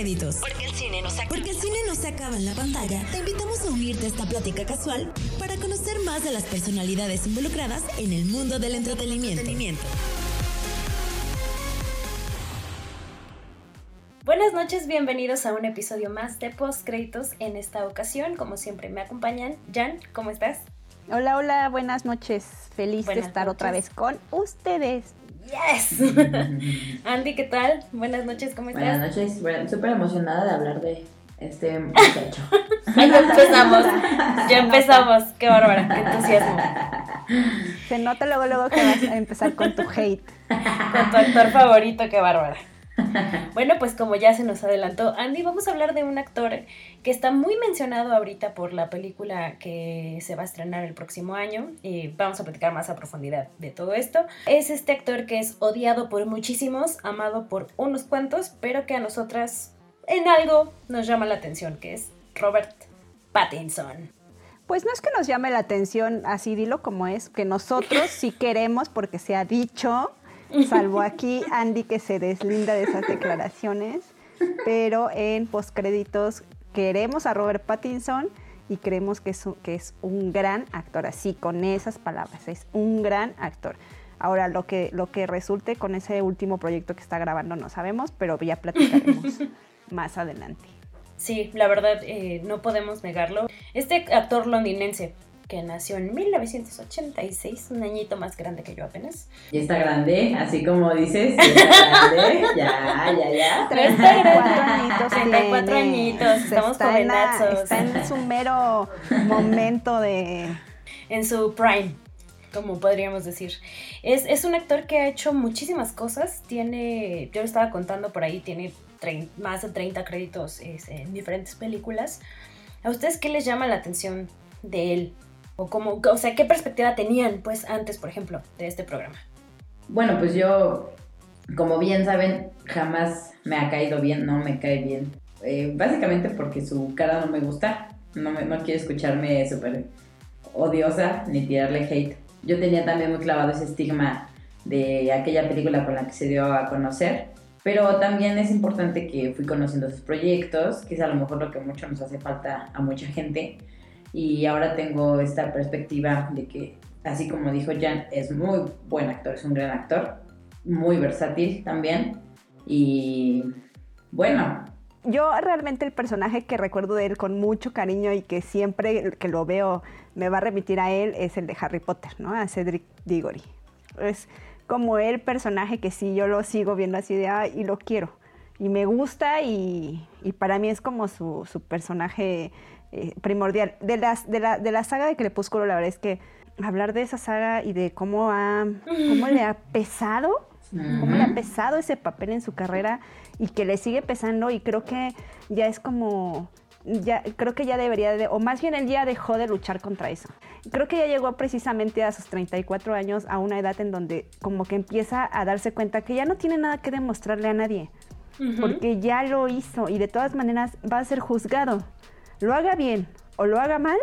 Porque el cine no se acaba. Porque el cine no se acaba en la pantalla. Te invitamos a unirte a esta plática casual para conocer más de las personalidades involucradas en el mundo del entretenimiento. Buenas noches, bienvenidos a un episodio más de Postcréditos. En esta ocasión, como siempre, me acompañan. Jan, ¿cómo estás? Hola, hola, buenas noches. Feliz de estar otra vez con ustedes. Yes. Andy, ¿qué tal? Buenas noches, ¿cómo estás? Buenas noches, súper emocionada de hablar de este muchacho. ya empezamos, ya empezamos, qué bárbara, qué entusiasmo. Se nota luego, luego que vas a empezar con tu hate. Con tu actor favorito, qué bárbara. Bueno, pues como ya se nos adelantó Andy, vamos a hablar de un actor que está muy mencionado ahorita por la película que se va a estrenar el próximo año y vamos a platicar más a profundidad de todo esto. Es este actor que es odiado por muchísimos, amado por unos cuantos, pero que a nosotras en algo nos llama la atención, que es Robert Pattinson. Pues no es que nos llame la atención, así dilo como es, que nosotros sí queremos porque se ha dicho salvo aquí Andy que se deslinda de esas declaraciones, pero en postcréditos queremos a Robert Pattinson y creemos que es, un, que es un gran actor, así con esas palabras, es un gran actor. Ahora, lo que, lo que resulte con ese último proyecto que está grabando no sabemos, pero ya platicaremos más adelante. Sí, la verdad, eh, no podemos negarlo. Este actor londinense, que nació en 1986, un añito más grande que yo apenas. Y está grande, así como dices, está grande, ya, ya, ya. 34 añitos. 34 añitos, estamos está jovenazos. está en su mero momento de... En su prime como podríamos decir. Es, es, un actor que ha hecho muchísimas cosas. Tiene, yo lo estaba contando por ahí, tiene más de 30 créditos en diferentes películas. ¿A ustedes qué les llama la atención de él? O, como, o sea, ¿qué perspectiva tenían pues antes, por ejemplo, de este programa? Bueno, pues yo, como bien saben, jamás me ha caído bien, no me cae bien. Eh, básicamente porque su cara no me gusta, no, me, no quiere escucharme súper odiosa ni tirarle hate. Yo tenía también muy clavado ese estigma de aquella película con la que se dio a conocer, pero también es importante que fui conociendo sus proyectos, que es a lo mejor lo que mucho nos hace falta a mucha gente, y ahora tengo esta perspectiva de que, así como dijo Jan, es muy buen actor, es un gran actor, muy versátil también y bueno. Yo realmente el personaje que recuerdo de él con mucho cariño y que siempre que lo veo me va a remitir a él es el de Harry Potter, ¿no? A Cedric Diggory. Es como el personaje que sí yo lo sigo viendo así de, ah, y lo quiero. Y me gusta y, y para mí es como su, su personaje eh, primordial. De, las, de, la, de la saga de Crepúsculo, la verdad es que hablar de esa saga y de cómo, ha, cómo le ha pesado, cómo le ha pesado ese papel en su carrera y que le sigue pesando y creo que ya es como ya creo que ya debería de, o más bien él ya dejó de luchar contra eso. Creo que ya llegó precisamente a sus 34 años a una edad en donde como que empieza a darse cuenta que ya no tiene nada que demostrarle a nadie, porque ya lo hizo y de todas maneras va a ser juzgado lo haga bien o lo haga mal,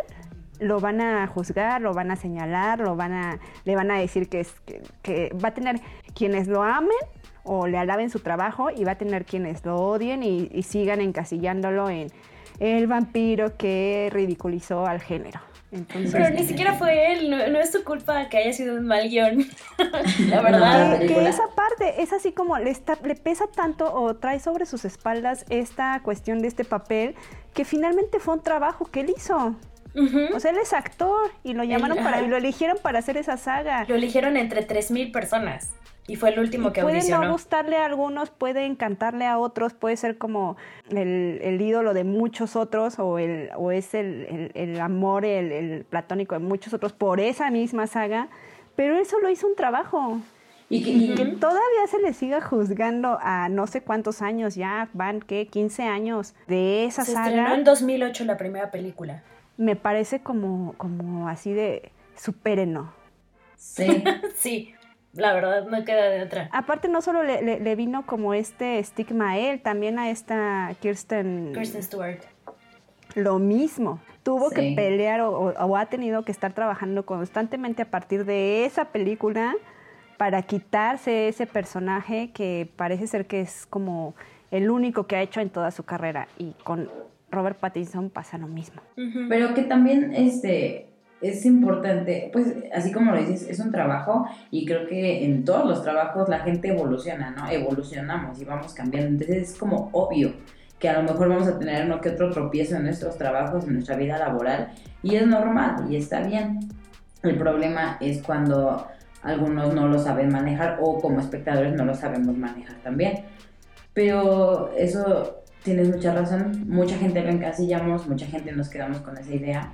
lo van a juzgar, lo van a señalar, lo van a, le van a decir que, es, que, va a tener quienes lo amen o le alaben su trabajo y va a tener quienes lo odien y sigan encasillándolo en el vampiro que ridiculizó al género. Pero ni siquiera fue él, no, es su culpa que haya sido un mal guion. la verdad. que, esa parte es así como le, está, le pesa tanto o trae sobre sus espaldas esta cuestión de este papel que finalmente fue un trabajo que él hizo. O sea, él es actor y lo llamaron para y lo eligieron para hacer esa saga. Lo eligieron entre 3000 personas. Y fue el último que puede Puede no gustarle a algunos, puede encantarle a otros, puede ser como el, ídolo de muchos otros o, el, o es el, el amor, el, platónico de muchos otros por esa misma saga, pero él solo hizo un trabajo. Y que, todavía se le siga juzgando a no sé cuántos años, ya van, ¿qué? 15 años de esa se saga. Estrenó en 2008 la primera película. Me parece como, como así de supérenlo. Sí. sí, la verdad no queda de otra. Aparte no solo le, vino como este estigma a él, también a esta Kirsten... Kirsten Stewart. Lo mismo. Tuvo que pelear o, ha tenido que estar trabajando constantemente a partir de esa película para quitarse ese personaje que parece ser que es como el único que ha hecho en toda su carrera. Y con Robert Pattinson pasa lo mismo. Pero que también este, es importante, pues así como lo dices, es un trabajo y creo que en todos los trabajos la gente evoluciona, ¿no? Evolucionamos y vamos cambiando. Entonces es como obvio que a lo mejor vamos a tener uno que otro tropiezo en nuestros trabajos, en nuestra vida laboral y es normal y está bien. El problema es cuando algunos no lo saben manejar o como espectadores no lo sabemos manejar también. Pero eso tienes mucha razón, mucha gente lo encasillamos, mucha gente nos quedamos con esa idea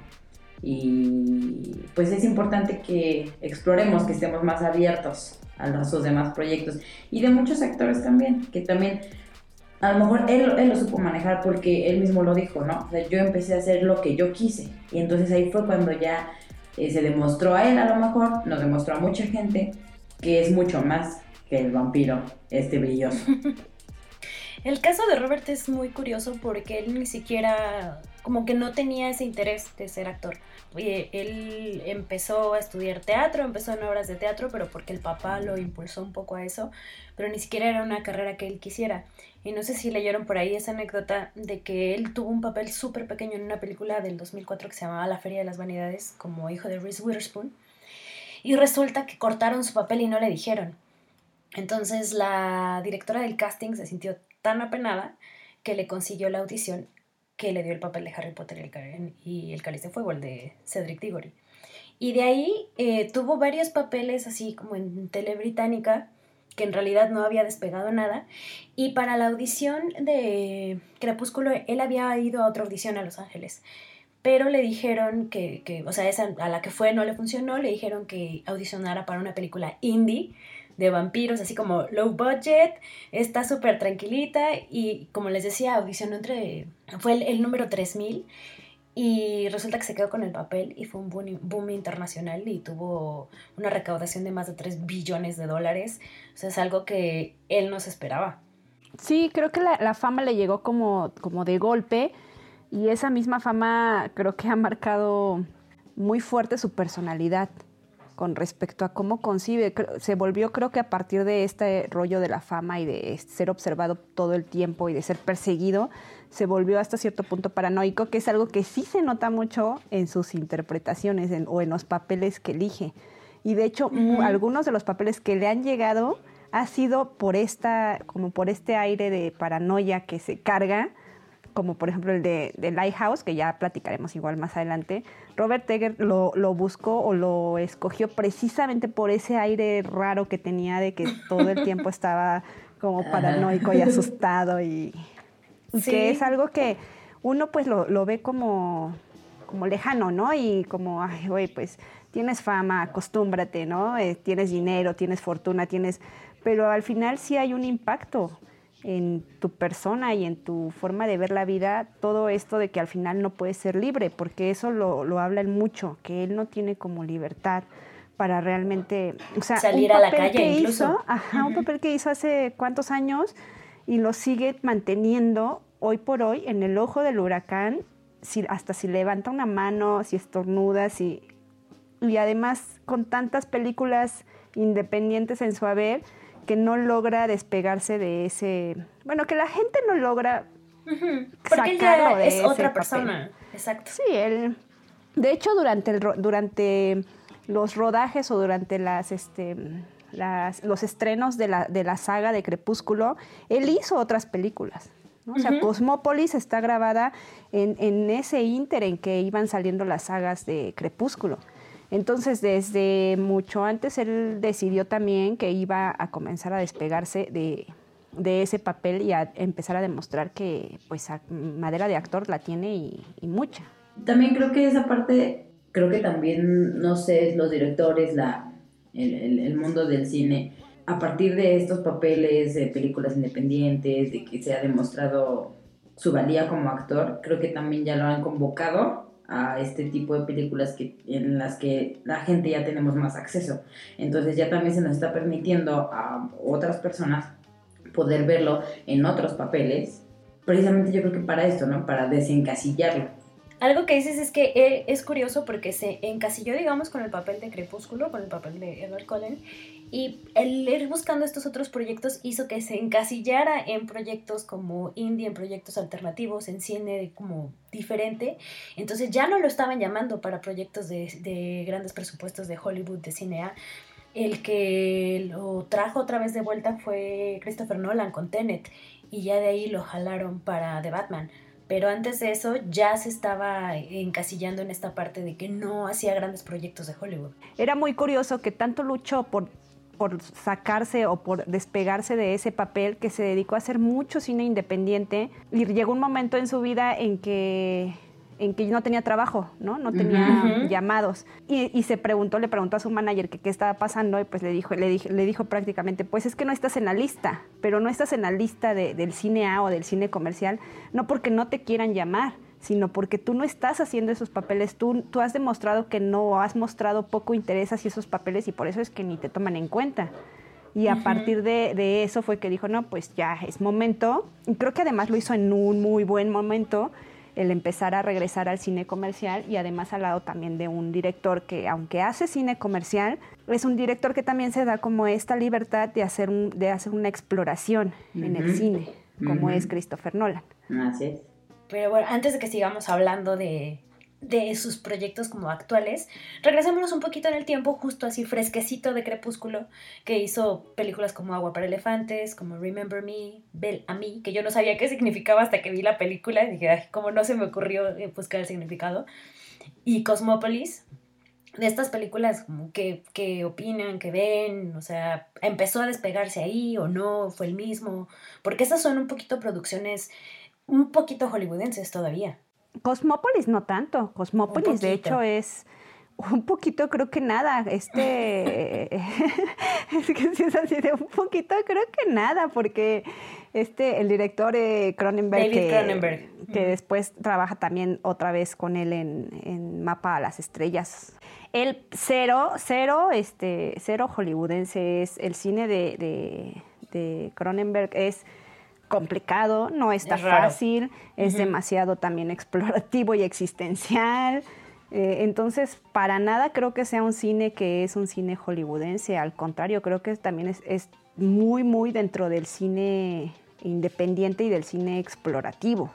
y pues es importante que exploremos, que estemos más abiertos a los demás proyectos y de muchos actores también, que también a lo mejor él, él, lo supo manejar porque él mismo lo dijo, ¿no? O sea, yo empecé a hacer lo que yo quise y entonces ahí fue cuando ya eh, se demostró a él a lo mejor, nos demostró a mucha gente que es mucho más que el vampiro este brilloso. El caso de Robert es muy curioso porque él ni siquiera, como que no tenía ese interés de ser actor. Él empezó a estudiar teatro, empezó en obras de teatro, pero porque el papá lo impulsó un poco a eso, pero ni siquiera era una carrera que él quisiera. Y no sé si leyeron por ahí esa anécdota de que él tuvo un papel súper pequeño en una película del 2004 que se llamaba La Feria de las Vanidades, como hijo de Reese Witherspoon. Y resulta que cortaron su papel y no le dijeron. Entonces la directora del casting se sintió tan apenada que le consiguió la audición que le dio el papel de Harry Potter y el Cáliz de Fuego, el de Cedric Diggory. Y de ahí eh, tuvo varios papeles así como en tele británica, que en realidad no había despegado nada. Y para la audición de Crepúsculo, él había ido a otra audición a Los Ángeles. Pero le dijeron que, que o sea, esa a la que fue no le funcionó, le dijeron que audicionara para una película indie de vampiros, así como low budget, está súper tranquilita y como les decía, audicionó entre, fue el, el, número 3000 y resulta que se quedó con el papel y fue un boom, internacional y tuvo una recaudación de más de 3 billones de dólares, o sea, es algo que él no se esperaba. Sí, creo que la, la fama le llegó como, como de golpe y esa misma fama creo que ha marcado muy fuerte su personalidad con respecto a cómo concibe. Se volvió, creo que a partir de este rollo de la fama y de ser observado todo el tiempo y de ser perseguido, se volvió hasta cierto punto paranoico, que es algo que sí se nota mucho en sus interpretaciones o en los papeles que elige. Y de hecho, algunos de los papeles que le han llegado ha sido por esta, como por este aire de paranoia que se carga como por ejemplo el de, Lighthouse, que ya platicaremos igual más adelante, Robert Tegger lo, buscó o lo escogió precisamente por ese aire raro que tenía de que todo el tiempo estaba como paranoico y asustado y, que es algo que uno pues lo, ve como, como lejano, ¿no? Y como, ay, güey, pues tienes fama, acostúmbrate, ¿no? Eh, tienes dinero, tienes fortuna, tienes... Pero al final sí hay un impacto en tu persona y en tu forma de ver la vida todo esto de que al final no puedes ser libre, porque eso lo, lo hablan mucho, que él no tiene como libertad para realmente o sea, salir a la calle que incluso. Hizo, ajá, un papel que hizo hace cuántos años y lo sigue manteniendo hoy por hoy en el ojo del huracán, si, hasta si levanta una mano, si estornuda, si, y además con tantas películas independientes en su haber, que no logra despegarse de ese, bueno, que la gente no logra Porque él ya es otra persona, exacto. Sí, él, de hecho durante el, durante los rodajes o durante las este las, los estrenos de la, de la saga de Crepúsculo, él hizo otras películas. ¿no? O sea, Cosmópolis está grabada en, en, ese inter en que iban saliendo las sagas de Crepúsculo. Entonces, desde mucho antes él decidió también que iba a comenzar a despegarse de, ese papel y a empezar a demostrar que pues madera de actor la tiene y, mucha. También creo que esa parte, creo que también, no sé, los directores, la, el, mundo del cine, a partir de estos papeles de películas independientes, de que se ha demostrado su valía como actor, creo que también ya lo han convocado a este tipo de películas que, en las que la gente ya tenemos más acceso. Entonces ya también se nos está permitiendo a otras personas poder verlo en otros papeles, precisamente yo creo que para esto, ¿no? Para desencasillarlo. Algo que dices es que eh, es curioso porque se encasilló, digamos, con el papel de Crepúsculo, con el papel de Edward Cullen, y el ir buscando estos otros proyectos hizo que se encasillara en proyectos como indie, en proyectos alternativos, en cine como diferente. Entonces ya no lo estaban llamando para proyectos de, de grandes presupuestos de Hollywood, de cine A. El que lo trajo otra vez de vuelta fue Christopher Nolan con Tenet y ya de ahí lo jalaron para The Batman. Pero antes de eso ya se estaba encasillando en esta parte de que no hacía grandes proyectos de Hollywood. Era muy curioso que tanto luchó por por sacarse o por despegarse de ese papel que se dedicó a hacer mucho cine independiente y llegó un momento en su vida en que en que no tenía trabajo, ¿no? No tenía llamados. Y, se preguntó, le preguntó a su manager que qué estaba pasando y pues le dijo, le dijo, le dijo prácticamente, pues es que no estás en la lista, pero no estás en la lista del cine A o del cine comercial, no porque no te quieran llamar, sino porque tú no estás haciendo esos papeles, tú, tú has demostrado que no, has mostrado poco interés hacia esos papeles y por eso es que ni te toman en cuenta. Y a partir de, eso fue que dijo, no, pues ya es momento. Y creo que además lo hizo en un muy buen momento el empezar a regresar al cine comercial y además al lado también de un director que aunque hace cine comercial, es un director que también se da como esta libertad de hacer, un, de hacer una exploración en el cine, como es Christopher Nolan. Así es. Pero bueno, antes de que sigamos hablando de, de sus proyectos como actuales, regresémonos un poquito en el tiempo, justo así fresquecito de Crepúsculo, que hizo películas como Agua para Elefantes, como Remember Me, Bell a mí, que yo no sabía qué significaba hasta que vi la película y dije, ay, como no se me ocurrió eh, buscar el significado. Y Cosmópolis, de estas películas como que opinan, que ven, o sea, empezó a despegarse ahí o no, fue el mismo, porque esas son un poquito producciones un poquito hollywoodenses todavía. Cosmópolis no tanto. Cosmópolis, de hecho, es un poquito, creo que nada. Este. es que si es así de un poquito, creo que nada, porque este, el director eh, Cronenberg. David que, Cronenberg. Que después trabaja también otra vez con él en, en Mapa a las Estrellas. El cero, cero, este, cero hollywoodense es el cine de, de, de Cronenberg es complicado, no está fácil, es demasiado también explorativo y existencial. Eh, entonces, para nada creo que sea un cine que es un cine hollywoodense, al contrario, creo que también es, es muy, muy dentro del cine independiente y del cine explorativo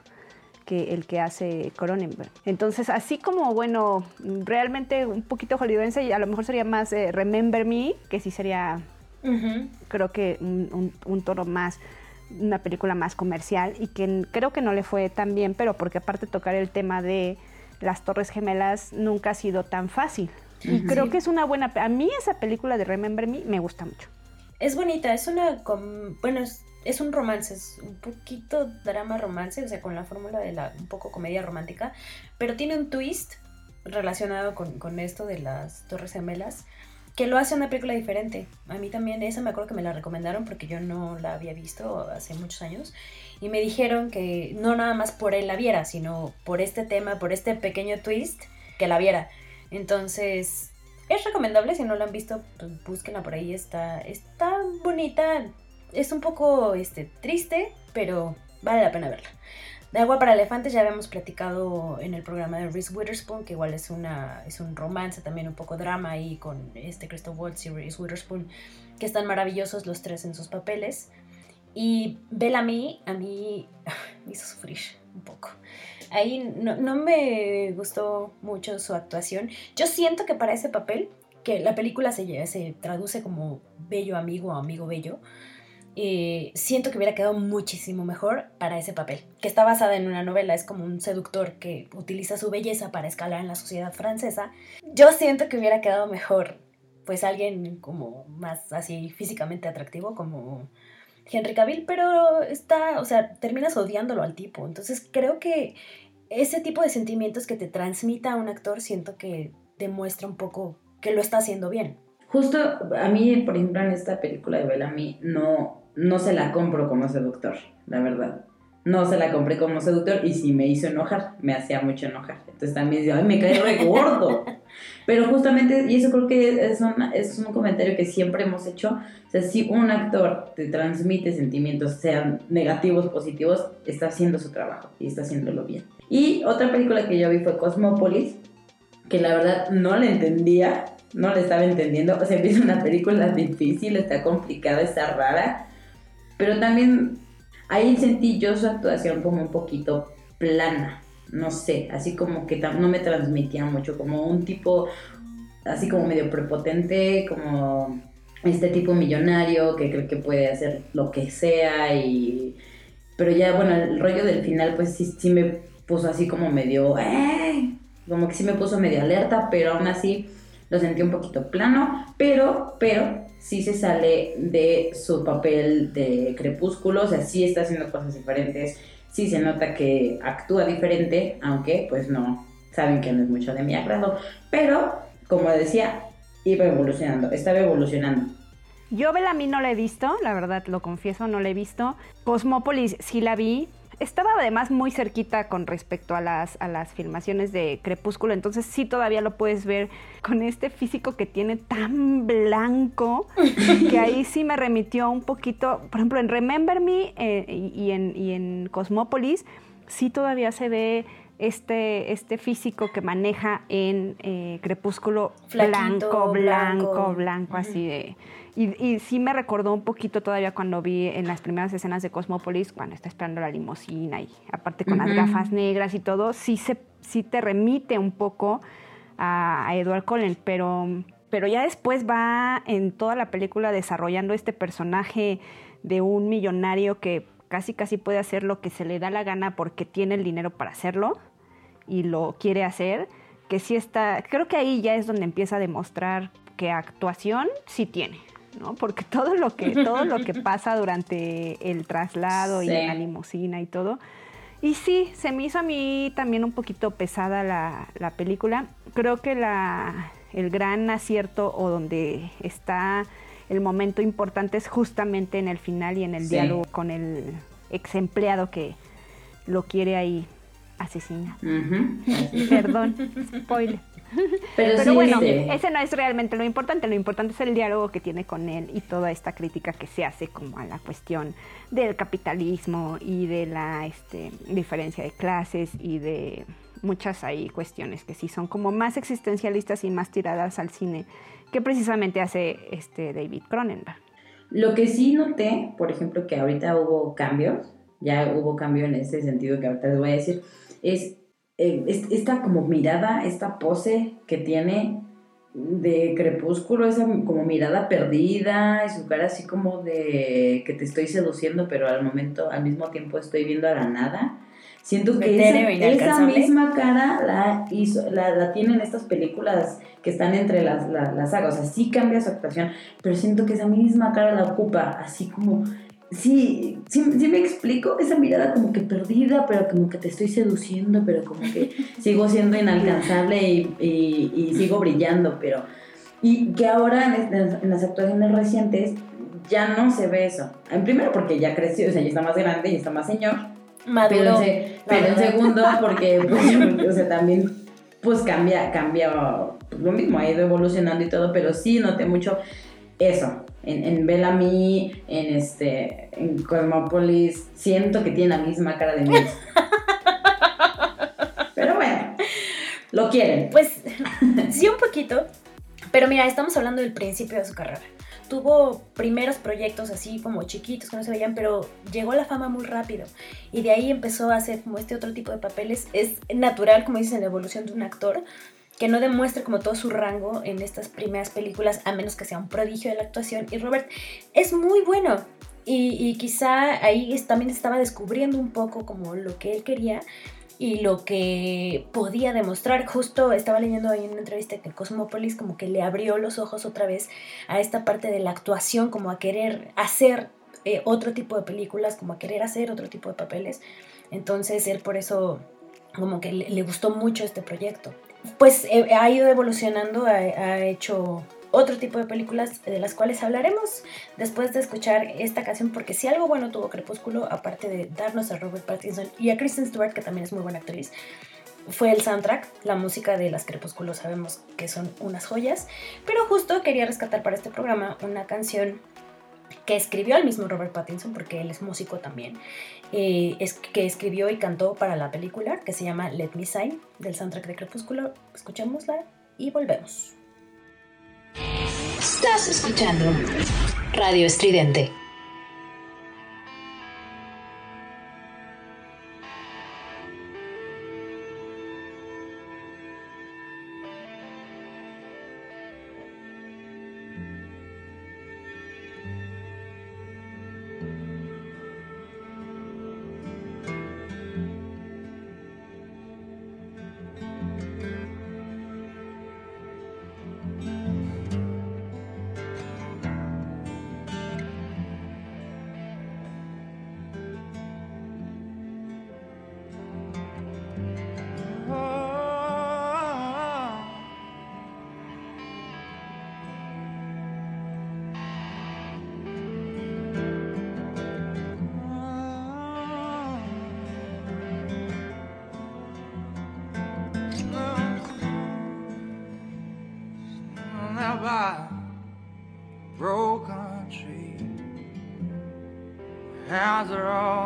que el que hace Cronenberg. Entonces, así como, bueno, realmente un poquito hollywoodense, y a lo mejor sería más eh, Remember Me, que sí sería, creo que un, un tono más una película más comercial y que creo que no le fue tan bien, pero porque aparte tocar el tema de las Torres Gemelas nunca ha sido tan fácil. Y creo que es una buena... A mí esa película de Remember Me me gusta mucho. Es bonita, es una... Bueno, es, un romance, es un poquito drama romance, o sea, con la fórmula de la un poco comedia romántica, pero tiene un twist relacionado con, con esto de las Torres Gemelas que lo hace una película diferente. A mí también esa me acuerdo que me la recomendaron porque yo no la había visto hace muchos años y me dijeron que no nada más por él la viera, sino por este tema, por este pequeño twist, que la viera. Entonces, es recomendable si no la han visto, pues búsquenla por ahí, está está bonita, es un poco este triste, pero vale la pena verla. De Agua para Elefantes ya habíamos platicado en el programa de Reese Witherspoon, que igual es, una, es un romance, también un poco drama ahí con este Christoph Waltz y Reese Witherspoon, que están maravillosos los tres en sus papeles. Y Bellamy a mí me hizo sufrir un poco. Ahí no, no me gustó mucho su actuación. Yo siento que para ese papel, que la película se, se traduce como bello amigo o amigo bello, eh, siento que hubiera quedado muchísimo mejor para ese papel, que está basada en una novela, es como un seductor que utiliza su belleza para escalar en la sociedad francesa. Yo siento que hubiera quedado mejor, pues alguien como más así físicamente atractivo, como Henry Cavill, pero está, o sea, terminas odiándolo al tipo. Entonces creo que ese tipo de sentimientos que te transmita un actor, siento que demuestra un poco que lo está haciendo bien. Justo a mí, por ejemplo, en esta película de Bellamy, no, no se la compro como seductor, la verdad. no se la compré como seductor y sí me hizo enojar, me hacía mucho enojar. Entonces también digo, ay, me cae re gordo. Pero justamente, y eso creo que es, es un comentario que siempre hemos hecho, o sea, si un actor te transmite sentimientos, sean negativos, o positivos, está haciendo su trabajo y está haciéndolo bien. Y otra película que yo vi fue Cosmópolis, que la verdad no la entendía, no la estaba entendiendo, o sea, es una película difícil, está complicada, está rara, pero también ahí sentí yo su actuación como un poquito plana, no sé, así como que no me transmitía mucho, como un tipo así como medio prepotente, como este tipo millonario que cree que puede hacer lo que sea y... Pero ya, bueno, el rollo del final pues sí, sí me puso así como medio... ¡Eh! Como que sí me puso medio alerta, pero aún así lo sentí un poquito plano, pero, pero sí se sale de su papel de crepúsculo, o sea, sí está haciendo cosas diferentes, sí se nota que actúa diferente, aunque pues no, saben que no es mucho de mi agrado, pero como decía, iba evolucionando, estaba evolucionando. Yo Bellamy no la he visto, la verdad lo confieso, no la he visto. Cosmópolis sí la vi, estaba además muy cerquita con respecto a las, a las filmaciones de Crepúsculo, entonces sí todavía lo puedes ver con este físico que tiene tan blanco, que ahí sí me remitió un poquito, por ejemplo, en Remember Me eh, y, en, y en Cosmópolis, sí todavía se ve este, este físico que maneja en eh, Crepúsculo blanco, blanco, blanco, así de y, sí me recordó un poquito todavía cuando vi en las primeras escenas de Cosmópolis, cuando está esperando la limusina y aparte con las gafas negras y todo, sí, se, sí te remite un poco a, Edward Cullen, pero, pero ya después va en toda la película desarrollando este personaje de un millonario que casi casi puede hacer lo que se le da la gana porque tiene el dinero para hacerlo y lo quiere hacer, que sí está, creo que ahí ya es donde empieza a demostrar que actuación sí tiene. ¿No? Porque todo lo que, todo lo que pasa durante el traslado y la limusina y todo. Y sí, se me hizo a mí también un poquito pesada la, película. Creo que la, el gran acierto o donde está el momento importante es justamente en el final y en el diálogo con el ex empleado que lo quiere ahí asesinar. Perdón, spoiler. Pero, bueno, ese no es realmente lo importante, lo importante es el diálogo que tiene con él y toda esta crítica que se hace como a la cuestión del capitalismo y de la este, diferencia de clases y de muchas ahí cuestiones que sí son como más existencialistas y más tiradas al cine que precisamente hace este David Cronenberg. Lo que sí noté, por ejemplo, que ahorita hubo cambios, ya hubo cambio en ese sentido que ahorita les voy a decir, es eh, esta como mirada, esta pose que tiene de crepúsculo, esa como mirada perdida, y su cara así como de que te estoy seduciendo, pero al momento, al mismo tiempo estoy viendo a la nada. Siento que esa, misma cara la, hizo, la, la tiene en estas películas que están entre las, las sagas. O sea, sí cambia su actuación, pero siento que esa misma cara la ocupa, así como sí, sí, me explico, esa mirada como que perdida, pero como que te estoy seduciendo, pero como que sigo siendo inalcanzable y, sigo brillando, pero... Y que ahora en, las actuaciones recientes ya no se ve eso. En primero porque ya creció, o sea, ya está más grande y está más señor. Maduro. Pero, en, segundo porque, pues, o sea, también pues cambia, cambia lo mismo, ha ido evolucionando y todo, pero sí noté mucho eso, en, en Bellamy, en este, en Cosmopolis, siento que tiene la misma cara de mí. Pero bueno, lo quieren. Pues sí, un poquito. Pero mira, estamos hablando del principio de su carrera. Tuvo primeros proyectos así como chiquitos que no se veían, pero llegó a la fama muy rápido. Y de ahí empezó a hacer como este otro tipo de papeles. Es natural, como dices, en la evolución de un actor que no demuestre como todo su rango en estas primeras películas, a menos que sea un prodigio de la actuación. Y Robert es muy bueno. Y, quizá ahí también estaba descubriendo un poco como lo que él quería y lo que podía demostrar. Justo estaba leyendo ahí en una entrevista que Cosmopolis como que le abrió los ojos otra vez a esta parte de la actuación, como a querer hacer eh, otro tipo de películas, como a querer hacer otro tipo de papeles. Entonces él por eso como que le gustó mucho este proyecto pues eh, ha ido evolucionando, ha, hecho otro tipo de películas de las cuales hablaremos después de escuchar esta canción, porque si algo bueno tuvo Crepúsculo, aparte de darnos a Robert Pattinson y a Kristen Stewart, que también es muy buena actriz, fue el soundtrack, la música de las Crepúsculo sabemos que son unas joyas, pero justo quería rescatar para este programa una canción que escribió el mismo Robert Pattinson, porque él es músico también, eh, es, que escribió y cantó para la película, que se llama Let Me Sign, del soundtrack de Crepúsculo. Escuchémosla y volvemos. Estás escuchando Radio Estridente.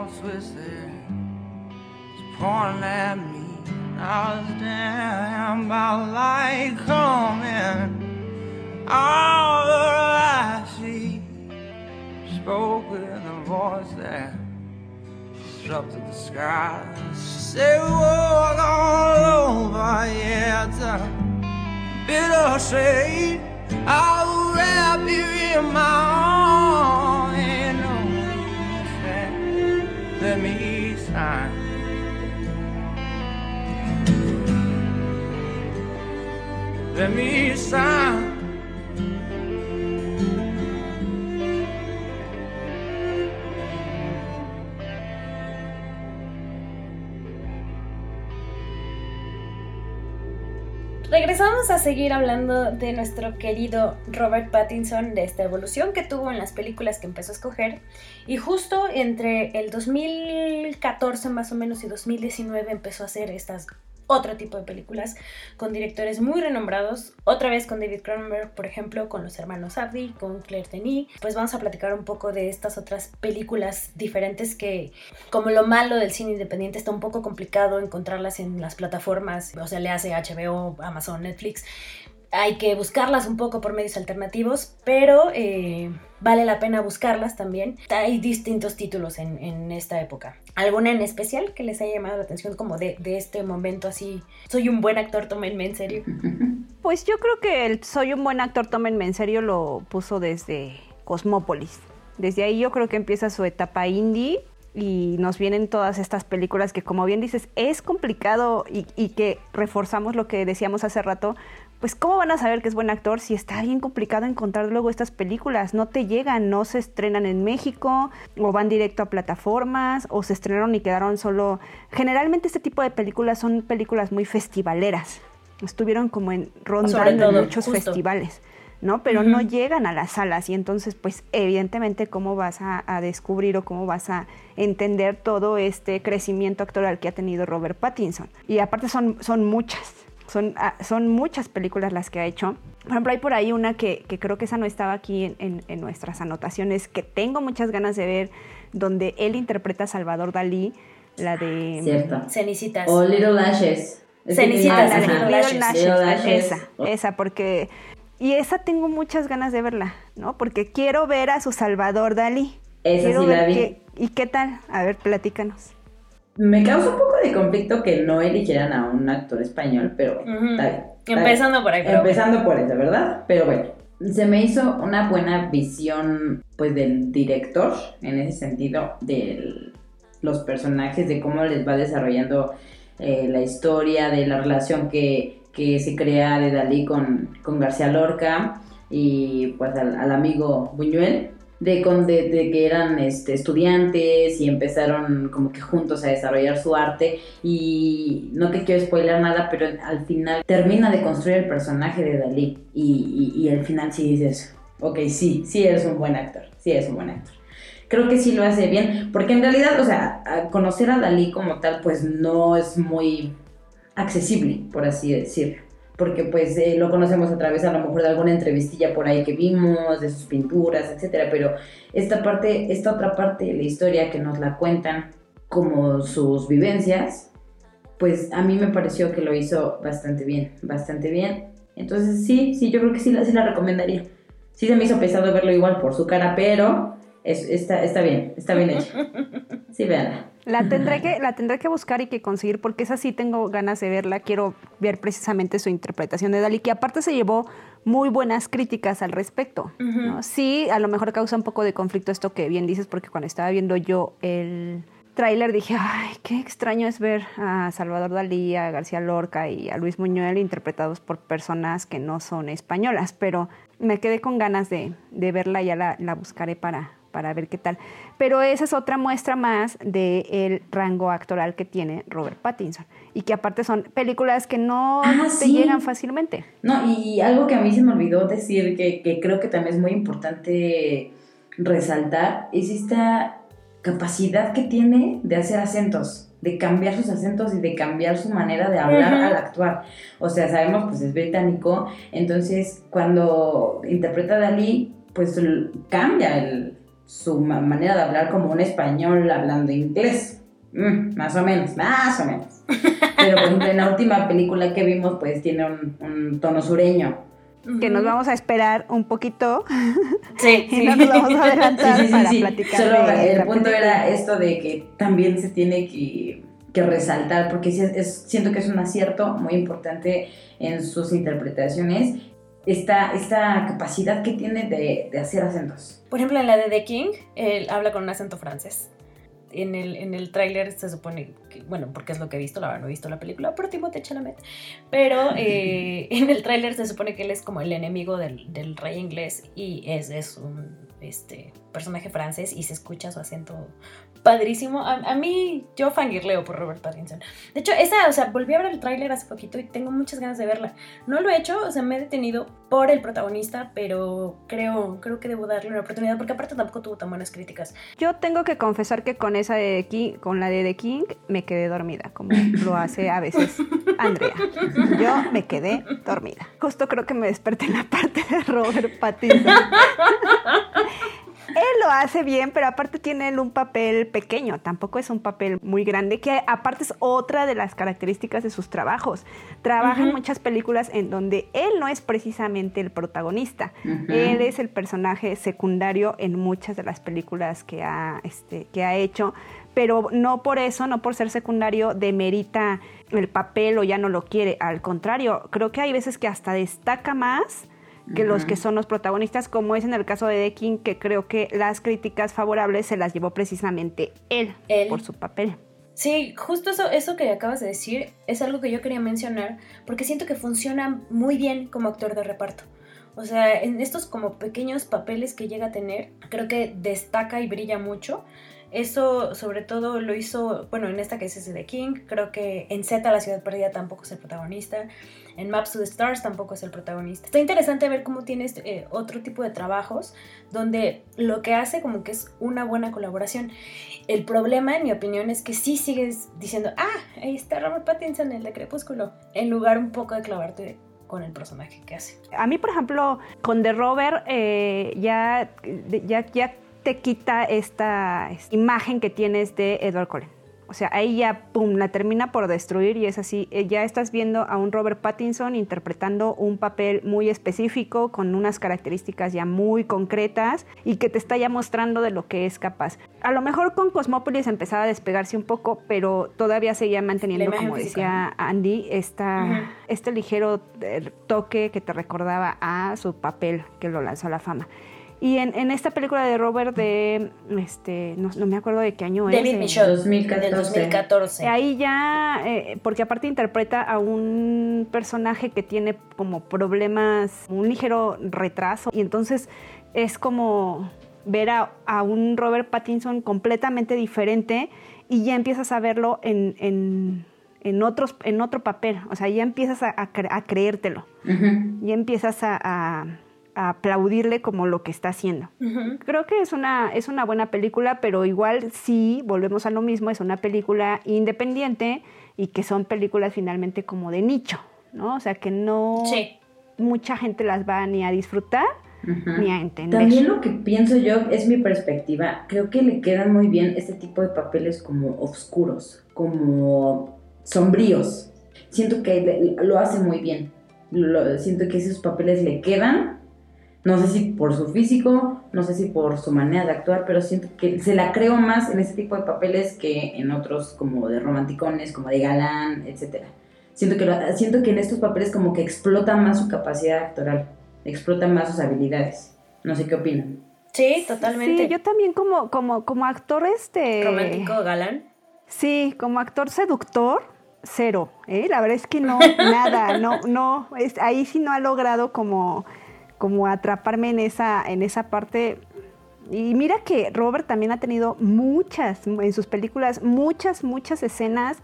cross was there was pointing at me. I was damn about like coming. All the lights see spoke with a voice that disrupted the sky. She said, Walk all over, yeah, it's a bitter shade. I'll wrap you in my Regresamos a seguir hablando de nuestro querido Robert Pattinson, de esta evolución que tuvo en las películas que empezó a escoger. Y justo entre el 2014 más o menos y 2019 empezó a hacer estas otro tipo de películas con directores muy renombrados. Otra vez con David Cronenberg, por ejemplo, con los hermanos Abdi, con Claire Denis. Pues vamos a platicar un poco de estas otras películas diferentes que, como lo malo del cine independiente, está un poco complicado encontrarlas en las plataformas, o sea, le hace HBO, Amazon, Netflix hay que buscarlas un poco por medios alternativos, pero eh, vale la pena buscarlas también. Hay distintos títulos en, esta época. ¿Alguna en especial que les haya llamado la atención como de, este momento así? Soy un buen actor, tómenme en serio. Pues yo creo que el Soy un buen actor, tómenme en serio lo puso desde Cosmópolis. Desde ahí yo creo que empieza su etapa indie y nos vienen todas estas películas que como bien dices es complicado y, y, que reforzamos lo que decíamos hace rato pues ¿cómo van a saber que es buen actor si está bien complicado encontrar luego estas películas? No te llegan, no se estrenan en México o van directo a plataformas o se estrenaron y quedaron solo... Generalmente este tipo de películas son películas muy festivaleras. Estuvieron como en rondando en muchos festivales. ¿no? Pero no llegan a las salas y entonces, pues, evidentemente, ¿cómo vas a, a, descubrir o cómo vas a entender todo este crecimiento actoral que ha tenido Robert Pattinson? Y aparte son, son muchas, Ah, son, muchas películas las que ha hecho. Por ejemplo, hay por ahí una que, creo que esa no estaba aquí en, nuestras anotaciones, que tengo muchas ganas de ver, donde él interpreta a Salvador Dalí, la de... Cierto. Cenicitas. O Little Lashes. Cenicitas, ah, Little, Lashes. Esa, esa, porque... Y esa tengo muchas ganas de verla, ¿no? Porque quiero ver a su Salvador Dalí. Esa sí la vi. ¿Y qué tal? A ver, platícanos. Me causa un poco de conflicto que no eligieran a un actor español, pero está bien. Empezando por ahí. Empezando por eso, ¿verdad? Pero bueno, se me hizo una buena visión, pues, del director, en ese sentido, de los personajes, de cómo les va desarrollando eh, la historia, de la relación que, se crea de Dalí con, con García Lorca y, pues, al, al amigo Buñuel de, con, de, que eran este, estudiantes y empezaron como que juntos a desarrollar su arte. Y no te quiero spoiler nada, pero al final termina de construir el personaje de Dalí y, y, y al final sí dices, ok, sí, sí eres un buen actor, sí eres un buen actor. Creo que sí lo hace bien, porque en realidad, o sea, conocer a Dalí como tal, pues no es muy accesible, por así decirlo porque pues eh, lo conocemos a través a lo mejor de alguna entrevistilla por ahí que vimos, de sus pinturas, etcétera, pero esta parte, esta otra parte de la historia que nos la cuentan como sus vivencias, pues a mí me pareció que lo hizo bastante bien, bastante bien. Entonces sí, sí, yo creo que sí, sí la recomendaría. Sí se me hizo pesado verlo igual por su cara, pero es, está, está bien, está bien hecho. Sí, véanla. La tendré, que, la tendré que buscar y que conseguir porque esa sí tengo ganas de verla. Quiero ver precisamente su interpretación de Dalí, que aparte se llevó muy buenas críticas al respecto. Sí, a lo mejor causa un poco de conflicto esto que bien dices, porque cuando estaba viendo yo el tráiler dije, ay, qué extraño es ver a Salvador Dalí, a García Lorca y a Luis Muñoz interpretados por personas que no son españolas, pero me quedé con ganas de, de verla, ya la, la buscaré para, para ver qué tal. Pero esa es otra muestra más del rango actoral que tiene Robert Pattinson. Y que aparte son películas que no ah, te llegan fácilmente. No, y algo que a mí se me olvidó decir, que, que creo que también es muy importante resaltar, es esta capacidad que tiene de hacer acentos de cambiar sus acentos y de cambiar su manera de hablar al actuar. O sea, sabemos, pues es británico, entonces cuando interpreta a Dalí, pues cambia el, su manera de hablar como un español hablando inglés. Mm, más o menos, más o menos. Pero por ejemplo, en la última película que vimos, pues tiene un, tono sureño. Que nos vamos a esperar un poquito. Sí, y no nos vamos a adelantar para platicar. Solo el punto era esto de que también se tiene que, que resaltar, porque es, siento que es un acierto muy importante en sus interpretaciones esta, esta capacidad que tiene de, de, hacer acentos. Por ejemplo, en la de The King, él habla con un acento francés. En el, en el tráiler se supone que, bueno, porque es lo que he visto, la verdad no he visto la película, pero Timothée Chalamet, pero eh, en el tráiler se supone que él es como el enemigo del, del rey inglés y es, es un este, personaje francés y se escucha su acento padrísimo. A, mí, yo fangirleo por Robert Pattinson. De hecho, esa, o sea, volví a ver el tráiler hace poquito y tengo muchas ganas de verla. No lo he hecho, o sea, me he detenido por el protagonista, pero creo, creo que debo darle una oportunidad porque aparte tampoco tuvo tan buenas críticas. Yo tengo que confesar que con esa de King, con la de The King, me quedé dormida, como lo hace a veces Andrea. Yo me quedé dormida. Justo creo que me desperté en la parte de Robert Pattinson. Él lo hace bien, pero aparte tiene él un papel pequeño, tampoco es un papel muy grande, que aparte es otra de las características de sus trabajos. Trabaja en muchas películas en donde él no es precisamente el protagonista, él es el personaje secundario en muchas de las películas que ha, este, que ha hecho, pero no por eso, no por ser secundario, demerita el papel o ya no lo quiere. Al contrario, creo que hay veces que hasta destaca más que los que son los protagonistas, como es en el caso de The King, que creo que las críticas favorables se las llevó precisamente él, por su papel. Sí, justo eso, eso que acabas de decir es algo que yo quería mencionar, porque siento que funciona muy bien como actor de reparto. O sea, en estos como pequeños papeles que llega a tener, creo que destaca y brilla mucho. Eso sobre todo lo hizo, bueno, en esta que es de King, creo que en Z La Ciudad Perdida tampoco es el protagonista, en Maps to the Stars tampoco es el protagonista. Está interesante ver cómo tienes eh, otro tipo de trabajos donde lo que hace como que es una buena colaboración. El problema, en mi opinión, es que sí sigues diciendo, ah, ahí está Robert Pattinson, el de Crepúsculo, en lugar un poco de clavarte con el personaje que hace. A mí, por ejemplo, con The Robert eh, ya, ya te quita esta imagen que tienes de Edward Cullen. O sea, ahí ya, pum, la termina por destruir y es así. Eh, ya estás viendo a un Robert Pattinson interpretando un papel muy específico, con unas características ya muy concretas y que te está ya mostrando de lo que es capaz. A lo mejor con Cosmópolis empezaba a despegarse un poco, pero todavía seguía manteniendo, como decía Andy, esta, este ligero eh, toque que te recordaba a su papel que lo lanzó a la fama. Y en, en, esta película de Robert de, este, no, no me acuerdo de qué año David es. David 2014. Del 2014. Ahí ya, eh, porque aparte interpreta a un personaje que tiene como problemas, un ligero retraso. Y entonces es como ver a, a un Robert Pattinson completamente diferente y ya empiezas a verlo en, en, en, otros, en otro papel. O sea, ya empiezas a, a, creértelo. Ya empiezas a, aplaudirle como lo que está haciendo. Creo que es una, es una buena película, pero igual sí, volvemos a lo mismo, es una película independiente y que son películas finalmente como de nicho, ¿no? O sea, que no mucha gente las va ni a disfrutar ni a entender. También lo que pienso yo es mi perspectiva. Creo que le quedan muy bien este tipo de papeles como oscuros, como sombríos. Siento que lo hace muy bien. siento que esos papeles le quedan. No sé si por su físico, no sé si por su manera de actuar, pero siento que se la creo más en ese tipo de papeles que en otros como de romanticones, como de galán, etc. Siento que, siento que en estos papeles como que explota más su capacidad actoral explotan más sus habilidades. No sé qué opinan. Sí, totalmente. Sí, yo también como, como, como actor este... Romántico galán. Sí, como actor seductor, cero. ¿eh? La verdad es que no, nada, no, no, es, ahí sí no ha logrado como, como atraparme en esa, en esa parte. Y mira que Robert también ha tenido muchas, en sus películas, muchas, muchas escenas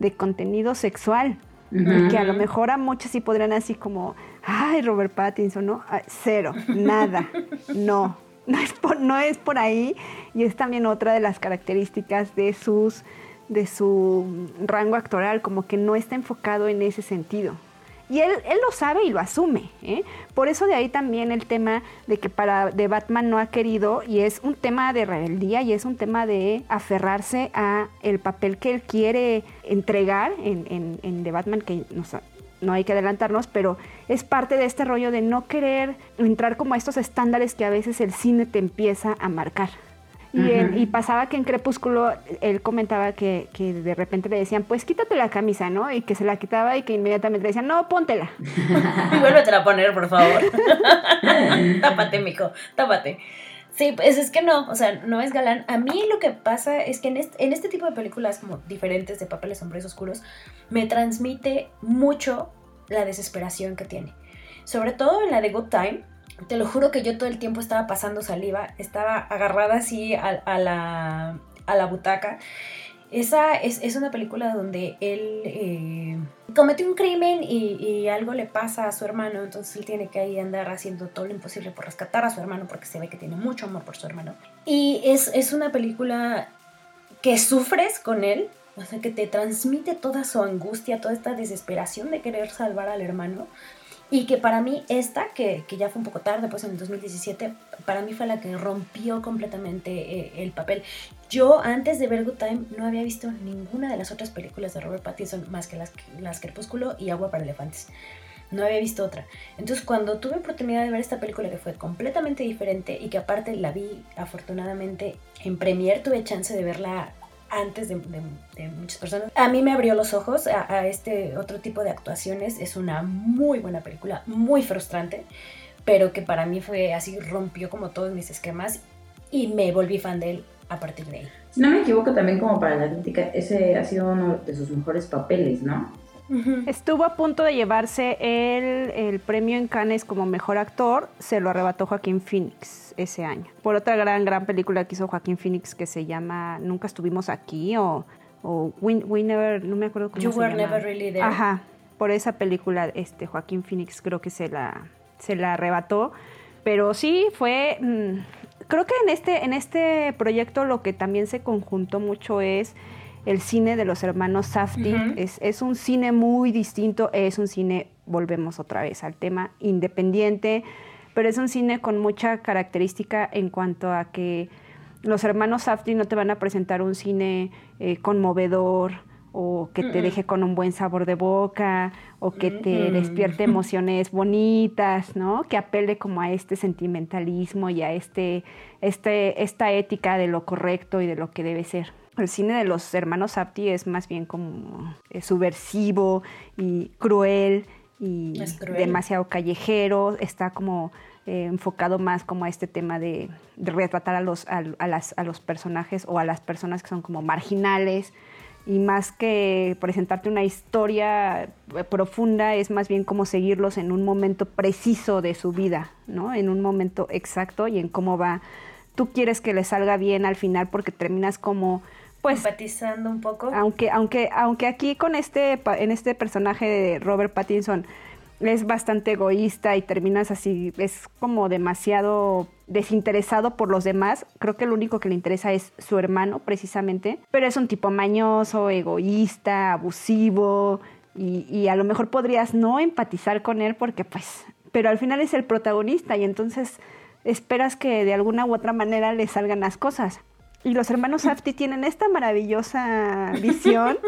de contenido sexual. Que a lo mejor a muchos sí podrían así como, ay, Robert Pattinson, ¿no? cero, nada, no. No es, por, no es por ahí y es también otra de las características de sus de su rango actoral, como que no está enfocado en ese sentido. Y él, él lo sabe y lo asume. ¿eh? Por eso de ahí también el tema de que para de Batman no ha querido, y es un tema de rebeldía y es un tema de aferrarse a el papel que él quiere entregar en, en, en The Batman, que nos, no hay que adelantarnos, pero es parte de este rollo de no querer entrar como a estos estándares que a veces el cine te empieza a marcar. Y, pasaba que en Crepúsculo él comentaba que, de repente le decían, pues quítate la camisa, ¿no? Y que se la quitaba y que inmediatamente le decían, no, póntela. y vuélvete a poner, por favor. tápate, mijo, tápate. Sí, pues es que no, o sea, no es galán. A mí lo que pasa es que en este, en este tipo de películas como diferentes de papeles hombres oscuros, me transmite mucho la desesperación que tiene. Sobre todo en la de Good Time, te lo juro que yo todo el tiempo estaba pasando saliva, estaba agarrada así a, la, a la butaca esa es, una película donde él eh, comete un crimen y, algo le pasa a su hermano, entonces él tiene que ahí andar haciendo todo lo imposible por rescatar a su hermano porque se ve que tiene mucho amor por su hermano. Y es, es una película que sufres con él, o sea, que te transmite toda su angustia, toda esta desesperación de querer salvar al hermano. Y que para mí esta, que, que, ya fue un poco tarde, pues en el 2017, para mí fue la que rompió completamente eh, el papel. Yo antes de ver Good Time no había visto ninguna de las otras películas de Robert Pattinson más que las, las Crepúsculo y Agua para Elefantes. No había visto otra. Entonces cuando tuve oportunidad de ver esta película que fue completamente diferente y que aparte la vi afortunadamente en premier, tuve chance de verla antes de, muchas personas. A mí me abrió los ojos a, este otro tipo de actuaciones. Es una muy buena película, muy frustrante, pero que para mí fue así, rompió como todos mis esquemas y me volví fan de él a partir de ahí. Si no me equivoco, también como para la crítica, ese ha sido uno de sus mejores papeles, ¿no? Estuvo a punto de llevarse el, el, premio en Cannes como mejor actor, se lo arrebató Joaquín Phoenix ese año. Por otra gran, gran película que hizo Joaquín Phoenix que se llama Nunca estuvimos aquí o, o We, Never, no me acuerdo cómo you se were never really there. Ajá, por esa película este Joaquín Phoenix creo que se la, se la arrebató. Pero sí, fue... Mm, creo que en este, en este proyecto lo que también se conjuntó mucho es el cine de los hermanos Safdie. es, un cine muy distinto, es un cine, volvemos otra vez al tema, independiente, pero es un cine con mucha característica en cuanto a que los hermanos Safdie no te van a presentar un cine eh, conmovedor o que te deje con un buen sabor de boca o que te despierte emociones bonitas, ¿no? Que apele como a este sentimentalismo y a este, este, esta ética de lo correcto y de lo que debe ser el cine de los hermanos Apti es más bien como eh, subversivo y cruel y demasiado callejero, está como eh, enfocado más como a este tema de, retratar a los, a, las, a los personajes o a las personas que son como marginales. Y más que presentarte una historia eh, profunda, es más bien como seguirlos en un momento preciso de su vida, ¿no? En un momento exacto y en cómo va. Tú quieres que le salga bien al final porque terminas como pues empatizando un poco. Aunque aunque aunque aquí con este en este personaje de Robert Pattinson es bastante egoísta y terminas así, es como demasiado desinteresado por los demás. Creo que lo único que le interesa es su hermano, precisamente. Pero es un tipo mañoso, egoísta, abusivo. Y, y, a lo mejor podrías no empatizar con él porque pues, pero al final es el protagonista y entonces esperas que de alguna u otra manera le salgan las cosas. Y los hermanos Safti tienen esta maravillosa visión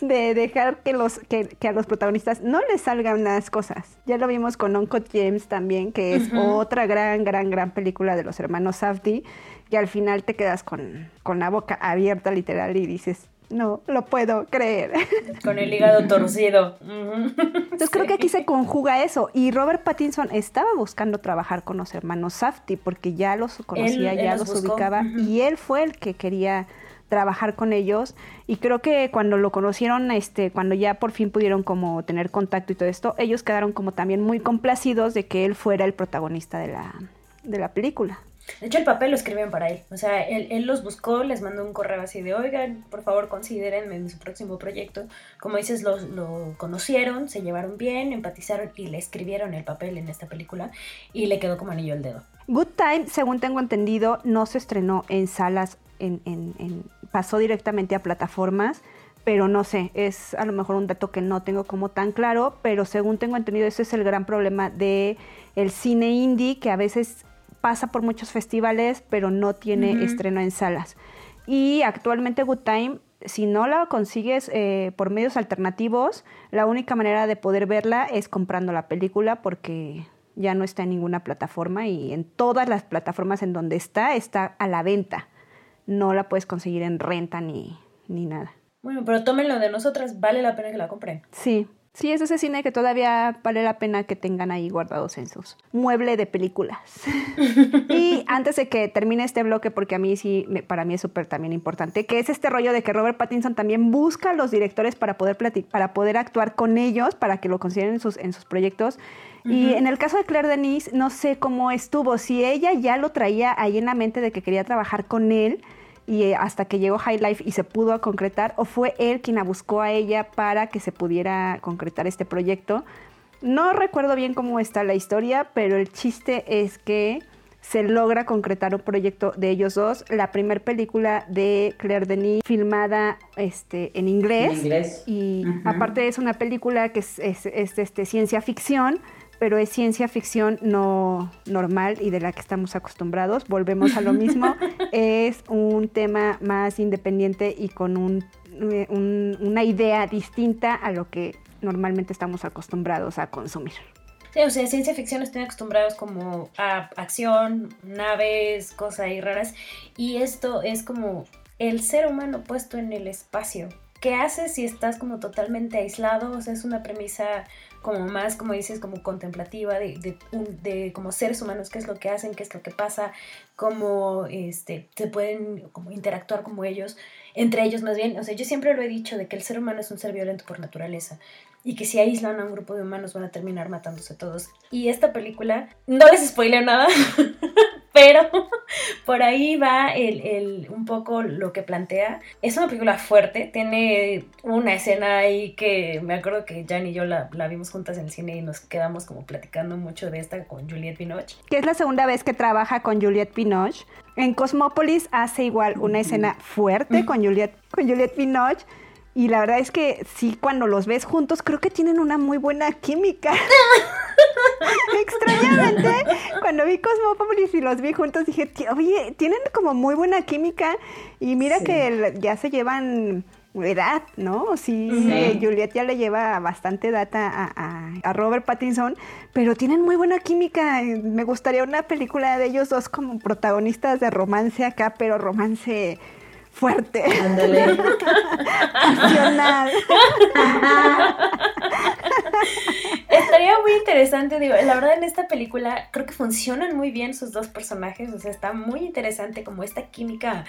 de dejar que, los, que, a los protagonistas no les salgan las cosas. Ya lo vimos con Uncle James también, que es otra gran, gran, gran película de los hermanos Safti, que al final te quedas con, con la boca abierta literal y dices, no lo puedo creer. Con el hígado torcido. Entonces creo que aquí se conjuga eso. Y Robert Pattinson estaba buscando trabajar con los hermanos Safty porque ya los conocía, ya los, ubicaba. Y él fue el que quería trabajar con ellos y creo que cuando lo conocieron, este, cuando ya por fin pudieron como tener contacto y todo esto, ellos quedaron como también muy complacidos de que él fuera el protagonista de la, de la película. De hecho, el papel lo escribieron para él. O sea, él, los buscó, les mandó un correo así de, oigan, por favor, considérenme en su próximo proyecto. Como dices, lo, conocieron, se llevaron bien, empatizaron y le escribieron el papel en esta película y le quedó como anillo al dedo. Good Time, según tengo entendido, no se estrenó en salas, en, en, pasó directamente a plataformas pero no sé, es a lo mejor un dato que no tengo como tan claro, pero según tengo entendido ese es el gran problema de el cine indie que a veces pasa por muchos festivales, pero no tiene estreno en salas. Y actualmente Good Time, si no la consigues eh, por medios alternativos, la única manera de poder verla es comprando la película porque ya no está en ninguna plataforma y en todas las plataformas en donde está, está a la venta. No la puedes conseguir en renta ni, ni nada. Bueno, pero tómenlo de nosotras, vale la pena que la compren. Sí, Sí, es ese cine que todavía vale la pena que tengan ahí guardados en sus mueble de películas. y antes de que termine este bloque, porque a mí sí, para mí es súper también importante, que es este rollo de que Robert Pattinson también busca a los directores para poder, para poder actuar con ellos, para que lo consideren en sus, en sus proyectos. Y en el caso de Claire Denis, no sé cómo estuvo, si ella ya lo traía ahí en la mente de que quería trabajar con él y eh, hasta que llegó High Life y se pudo concretar, o fue él quien la buscó a ella para que se pudiera concretar este proyecto. No recuerdo bien cómo está la historia, pero el chiste es que se logra concretar un proyecto de ellos dos. La primera película de Claire Denis filmada este, en inglés. Y aparte es una película que es, este, ciencia ficción pero es ciencia ficción no normal y de la que estamos acostumbrados. Volvemos a lo mismo. es un tema más independiente y con eh, una idea distinta a lo que normalmente estamos acostumbrados a consumir. Sí, o sea, ciencia ficción están acostumbrados como a acción, naves, cosas ahí raras. Y esto es como el ser humano puesto en el espacio. ¿Qué haces si estás como totalmente aislado? O sea, es una premisa como más, como dices, como contemplativa de, de, como seres humanos, qué es lo que hacen, qué es lo que pasa, cómo este, se pueden como interactuar como ellos, entre ellos más bien. O sea, yo siempre lo he dicho de que el ser humano es un ser violento por naturaleza y que si aíslan a un grupo de humanos van a terminar matándose todos. Y esta película, no les spoileo nada, pero por ahí va el, un poco lo que plantea. Es una película fuerte, tiene una escena ahí que me acuerdo que Jan y yo la, la vimos juntas en el cine y nos quedamos como platicando mucho de esta con Juliette Binoche. Que es la segunda vez que trabaja con Juliette Binoche. En Cosmópolis hace igual una escena fuerte con Juliette, con Juliette Binoche y la verdad es que sí, cuando los ves juntos, creo que tienen una muy buena química. Extrañamente, cuando vi Cosmópolis y los vi juntos, dije, oye, tienen como muy buena química. Y mira que ya se llevan edad, ¿no? Sí, Juliet ya le lleva bastante data a, Robert Pattinson, pero tienen muy buena química. Me gustaría una película de ellos dos como protagonistas de romance acá, pero romance fuerte. Ándale. Estaría muy interesante, digo, la verdad en esta película creo que funcionan muy bien sus dos personajes, o sea, está muy interesante como esta química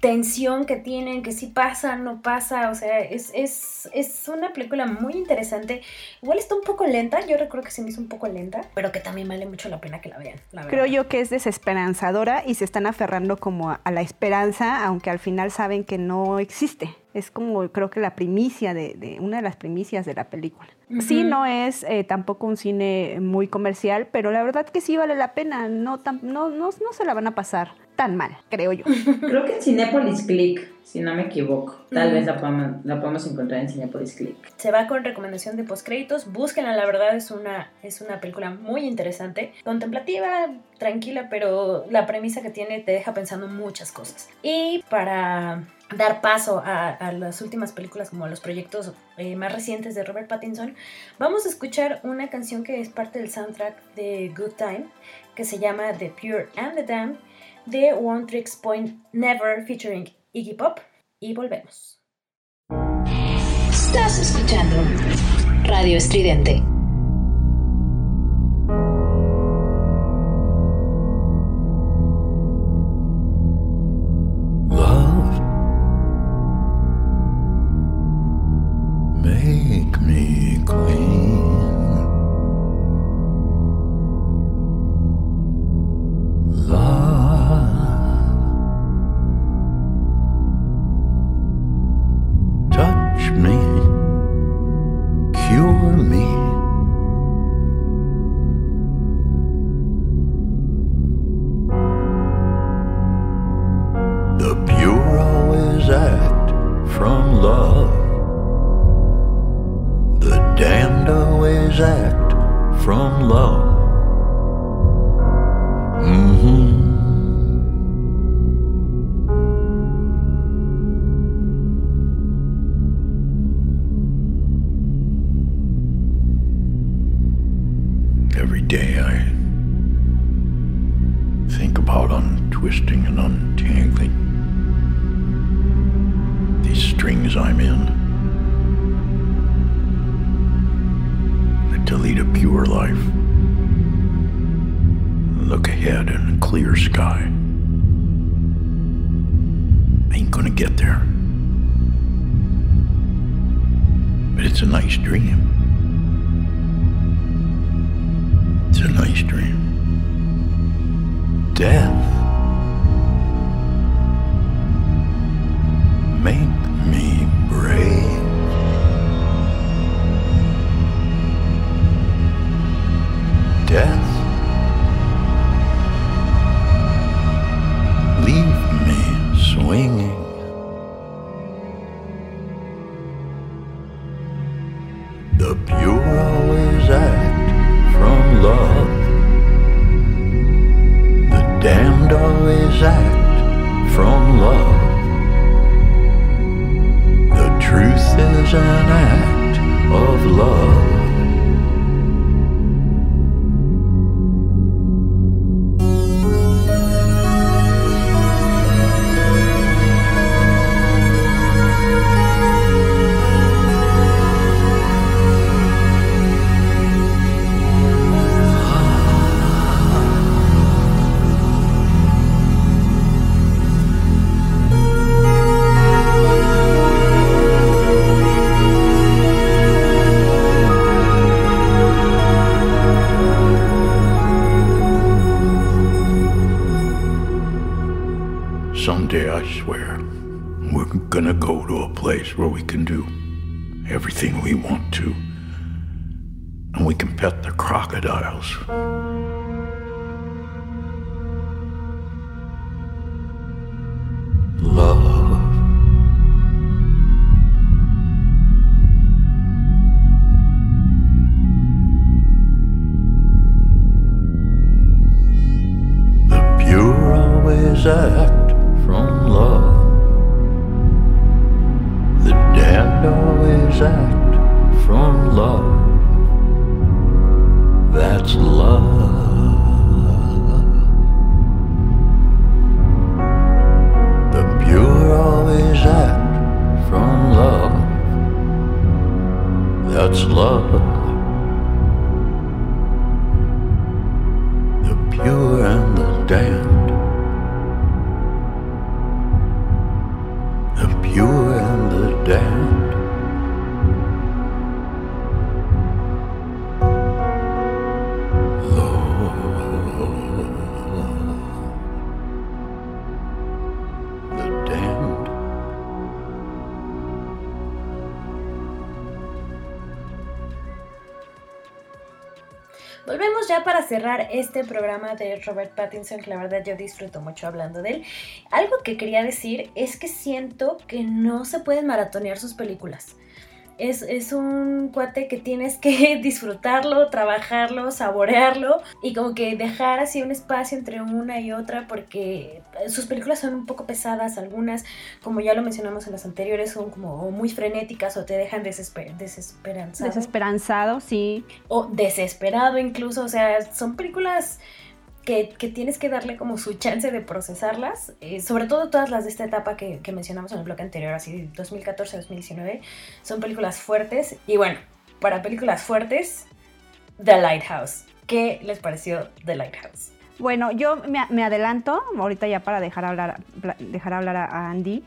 tensión que tienen, que si pasa, no pasa, o sea, es, es, es, una película muy interesante. Igual está un poco lenta, yo recuerdo que se me hizo un poco lenta, pero que también vale mucho la pena que la vean. Creo yo que es desesperanzadora y se están aferrando como a, la esperanza, aunque al final saben que no existe. Es como creo que la primicia de, una de las primicias de la película. Sí, no es eh, tampoco un cine muy comercial, pero la verdad que sí vale la pena. No, no, no, no se la van a pasar tan mal, creo yo. Creo que en Cinepolis Click, si no me equivoco. Tal vez la podemos encontrar en Cinepolis Click. Se va con recomendación de postcréditos. Búsquenla, la verdad es una, es una película muy interesante. Contemplativa, tranquila, pero la premisa que tiene te deja pensando muchas cosas. Y para dar paso a, las últimas películas como los proyectos eh, más recientes de Robert Pattinson, vamos a escuchar una canción que es parte del soundtrack de Good Time, que se llama The Pure and the Damned de One Tricks Point Never featuring Iggy Pop y volvemos. Estás escuchando Radio Estridente. Cerrar este programa de Robert Pattinson, que la verdad yo disfruto mucho hablando de él. Algo que quería decir es que siento que no se pueden maratonear sus películas es, un cuate que tienes que disfrutarlo, trabajarlo, saborearlo y como que dejar así un espacio entre una y otra porque sus películas son un poco pesadas, algunas, como ya lo mencionamos en las anteriores, son como muy frenéticas o te dejan desesper desesperanzado. Desesperanzado, sí. O desesperado incluso, o sea, son películas que, tienes que darle como su chance de procesarlas, eh, sobre todo todas las de esta etapa que, mencionamos en el bloque anterior, así 2014-2019, son películas fuertes. Y bueno, para películas fuertes, The Lighthouse. ¿Qué les pareció The Lighthouse? Bueno, yo me, adelanto, ahorita ya para dejar hablar, dejar hablar a Andy.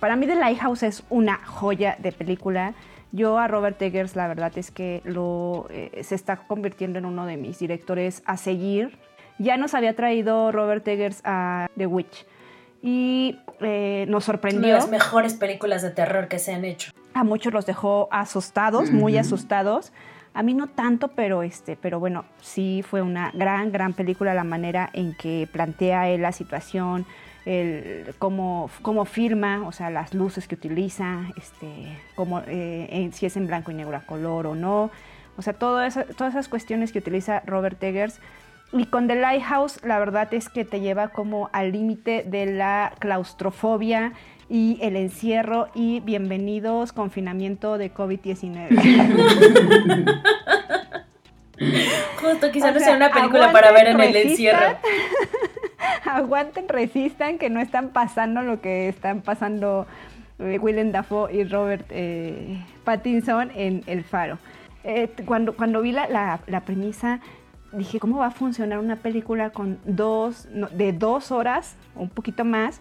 Para mí The Lighthouse es una joya de película. Yo a Robert Eggers la verdad es que lo, eh, se está convirtiendo en uno de mis directores a seguir ya nos había traído Robert Eggers a The Witch y eh, nos sorprendió. Una de las mejores películas de terror que se han hecho. A muchos los dejó asustados, muy asustados. A mí no tanto, pero este, pero bueno, sí fue una gran, gran película la manera en que plantea él la situación, el, cómo, cómo firma, o sea, las luces que utiliza, este, cómo, eh, si es en blanco y negro a color o no. O sea, todo todas esas cuestiones que utiliza Robert Eggers y con The Lighthouse, la verdad es que te lleva como al límite de la claustrofobia y el encierro y bienvenidos confinamiento de COVID-19. Justo, quizás no sea una película para ver en el encierro. aguanten, resistan, que no están pasando lo que están pasando eh, Willem Dafoe y Robert eh, Pattinson en El Faro. Eh, cuando, cuando vi la, la premisa, dije, ¿cómo va a funcionar una película con dos, de dos horas o un poquito más,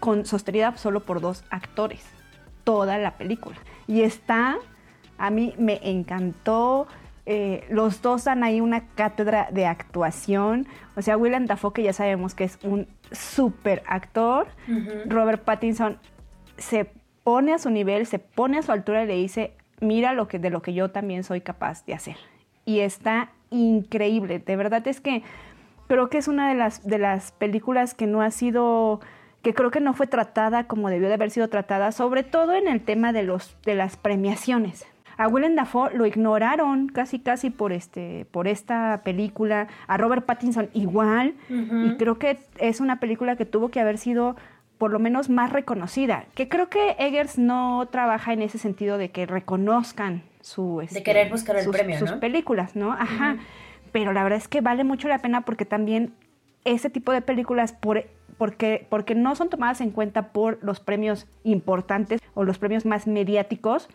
con sostenida solo por dos actores? Toda la película. Y está, a mí me encantó. Eh, los dos dan ahí una cátedra de actuación. O sea, Willem Dafoe, que ya sabemos que es un súper actor. Robert Pattinson se pone a su nivel, se pone a su altura y le dice, mira lo que, de lo que yo también soy capaz de hacer. Y está increíble. De verdad es que creo que es una de las, de las películas que no ha sido que creo que no fue tratada como debió de haber sido tratada, sobre todo en el tema de, los, de las premiaciones. A Willem Dafoe lo ignoraron casi casi por, este, por esta película, a Robert Pattinson igual, y creo que es una película que tuvo que haber sido por lo menos más reconocida, que creo que Eggers no trabaja en ese sentido de que reconozcan su... de este, querer buscar el sus, premio, Sus películas, ¿no? Ajá. Pero la verdad es que vale mucho la pena porque también ese tipo de películas, por, porque, porque no son tomadas en cuenta por los premios importantes o los premios más mediáticos,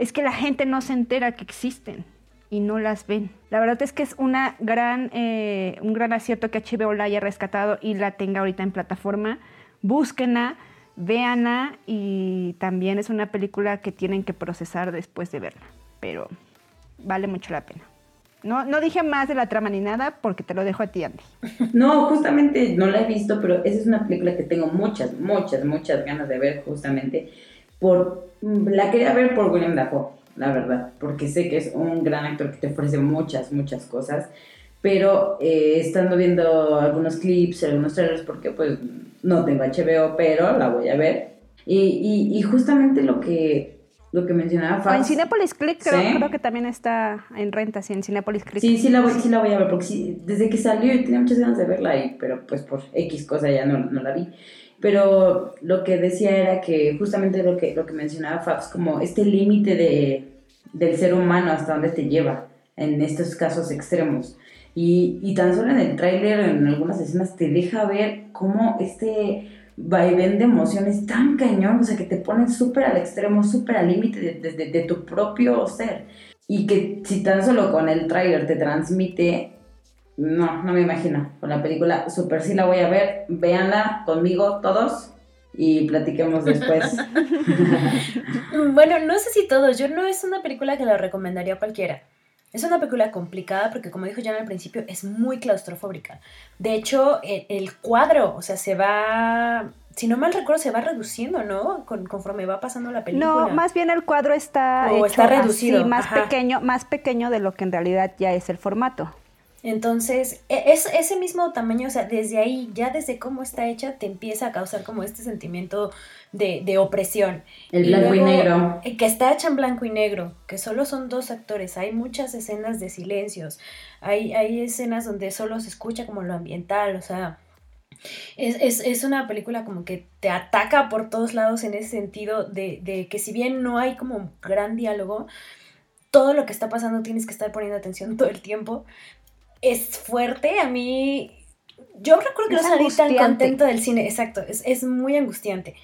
es que la gente no se entera que existen y no las ven. La verdad es que es una gran, eh, un gran acierto que HBO la haya rescatado y la tenga ahorita en plataforma. Búsquenla véanla y también es una película que tienen que procesar después de verla, pero vale mucho la pena. No, no dije más de la trama ni nada porque te lo dejo a ti, Andy. No, justamente no la he visto, pero esa es una película que tengo muchas, muchas, muchas ganas de ver justamente. Por, la quería ver por William Dafoe, la verdad, porque sé que es un gran actor que te ofrece muchas, muchas cosas pero eh, estando viendo algunos clips, algunos trailers, porque pues no tengo HBO, pero la voy a ver. Y, y, justamente lo que, lo que mencionaba Fax, En Cinepolis Click creo, que también está en renta, sí, en Cinepolis Click. Sí, sí la voy, sí la voy a ver, porque desde que salió tenía muchas ganas de verla, y, pero pues por X cosa ya no, no la vi. Pero lo que decía era que justamente lo que, lo que mencionaba Fabs, como este límite de, del ser humano hasta dónde te lleva en estos casos extremos. Y, y tan solo en el tráiler, en algunas escenas, te deja ver cómo este vaivén de emociones tan cañón, o sea, que te ponen súper al extremo, súper al límite de, de, tu propio ser. Y que si tan solo con el tráiler te transmite, no, no me imagino. Con la película, súper sí la voy a ver, véanla conmigo todos y platiquemos después. bueno, no sé si todos, yo no es una película que la recomendaría a cualquiera. Es una película complicada porque, como dijo Jan al principio, es muy claustrofóbica. De hecho, el, cuadro, o sea, se va si no mal recuerdo, se va reduciendo, ¿no? conforme va pasando la película. No, más bien el cuadro está, está reducido. más pequeño, más pequeño de lo que en realidad ya es el formato. Entonces, e, es ese mismo tamaño, o sea, desde ahí, ya desde cómo está hecha, te empieza a causar como este sentimiento de, de opresión. El blanco y, negro. Eh, que está hecha en blanco y negro, que solo son dos actores. Hay muchas escenas de silencios. Hay, hay escenas donde solo se escucha como lo ambiental, o sea. Es, es, es, una película como que te ataca por todos lados en ese sentido de, de que si bien no hay como gran diálogo, todo lo que está pasando tienes que estar poniendo atención todo el tiempo. Es fuerte, a mí... Yo recuerdo que no salí tan contento del cine, exacto, es, es muy angustiante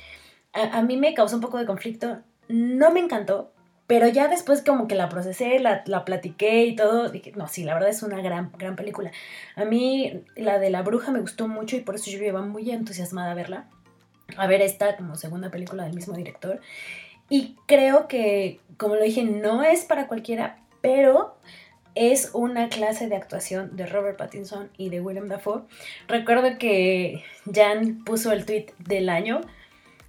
a, mí me causó un poco de conflicto. No me encantó, pero ya después como que la procesé, la, la, platiqué y todo, dije, no, sí, la verdad es una gran, gran película. A mí la de La Bruja me gustó mucho y por eso yo iba muy entusiasmada a verla. A ver esta como segunda película del mismo director. Y creo que, como lo dije, no es para cualquiera, pero es una clase de actuación de Robert Pattinson y de William Dafoe. Recuerdo que Jan puso el tweet del año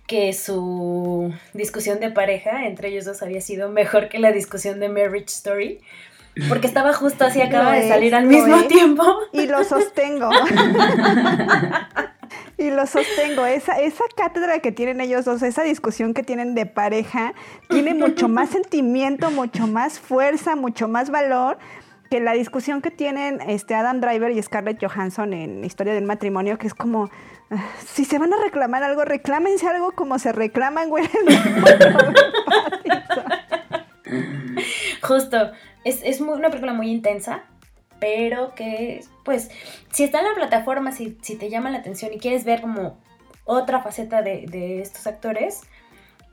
que su discusión de pareja entre ellos dos había sido mejor que la discusión de Marriage Story. Porque estaba justo así, acaba de salir al mismo tiempo. Y lo sostengo. y lo sostengo. Esa, esa cátedra que tienen ellos dos, esa discusión que tienen de pareja, tiene mucho más sentimiento, mucho más fuerza, mucho más valor que la discusión que tienen este Adam Driver y Scarlett Johansson en Historia del Matrimonio, que es como, si se van a reclamar algo, reclámense algo como se reclaman, güey. Justo, es, es una película muy intensa, pero que, pues, si está en la plataforma, si, si te llama la atención y quieres ver como otra faceta de, de estos actores,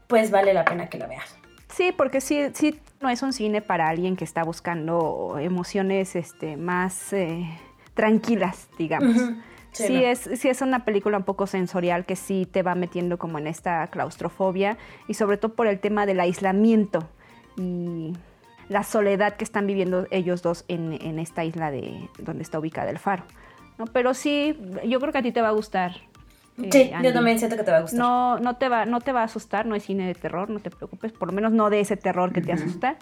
pues vale la pena que la veas. Sí, porque sí, sí no es un cine para alguien que está buscando emociones este, más eh, tranquilas, digamos. Sí, es, sí es una película un poco sensorial que sí te va metiendo como en esta claustrofobia y sobre todo por el tema del aislamiento y la soledad que están viviendo ellos dos en, en esta isla de donde está ubicada el faro. ¿no? Pero sí, yo creo que a ti te va a gustar. Eh, sí, yo también siento que te va a gustar. No, no, te va, no te va a asustar, no es cine de terror, no te preocupes, por lo menos no de ese terror que te asusta,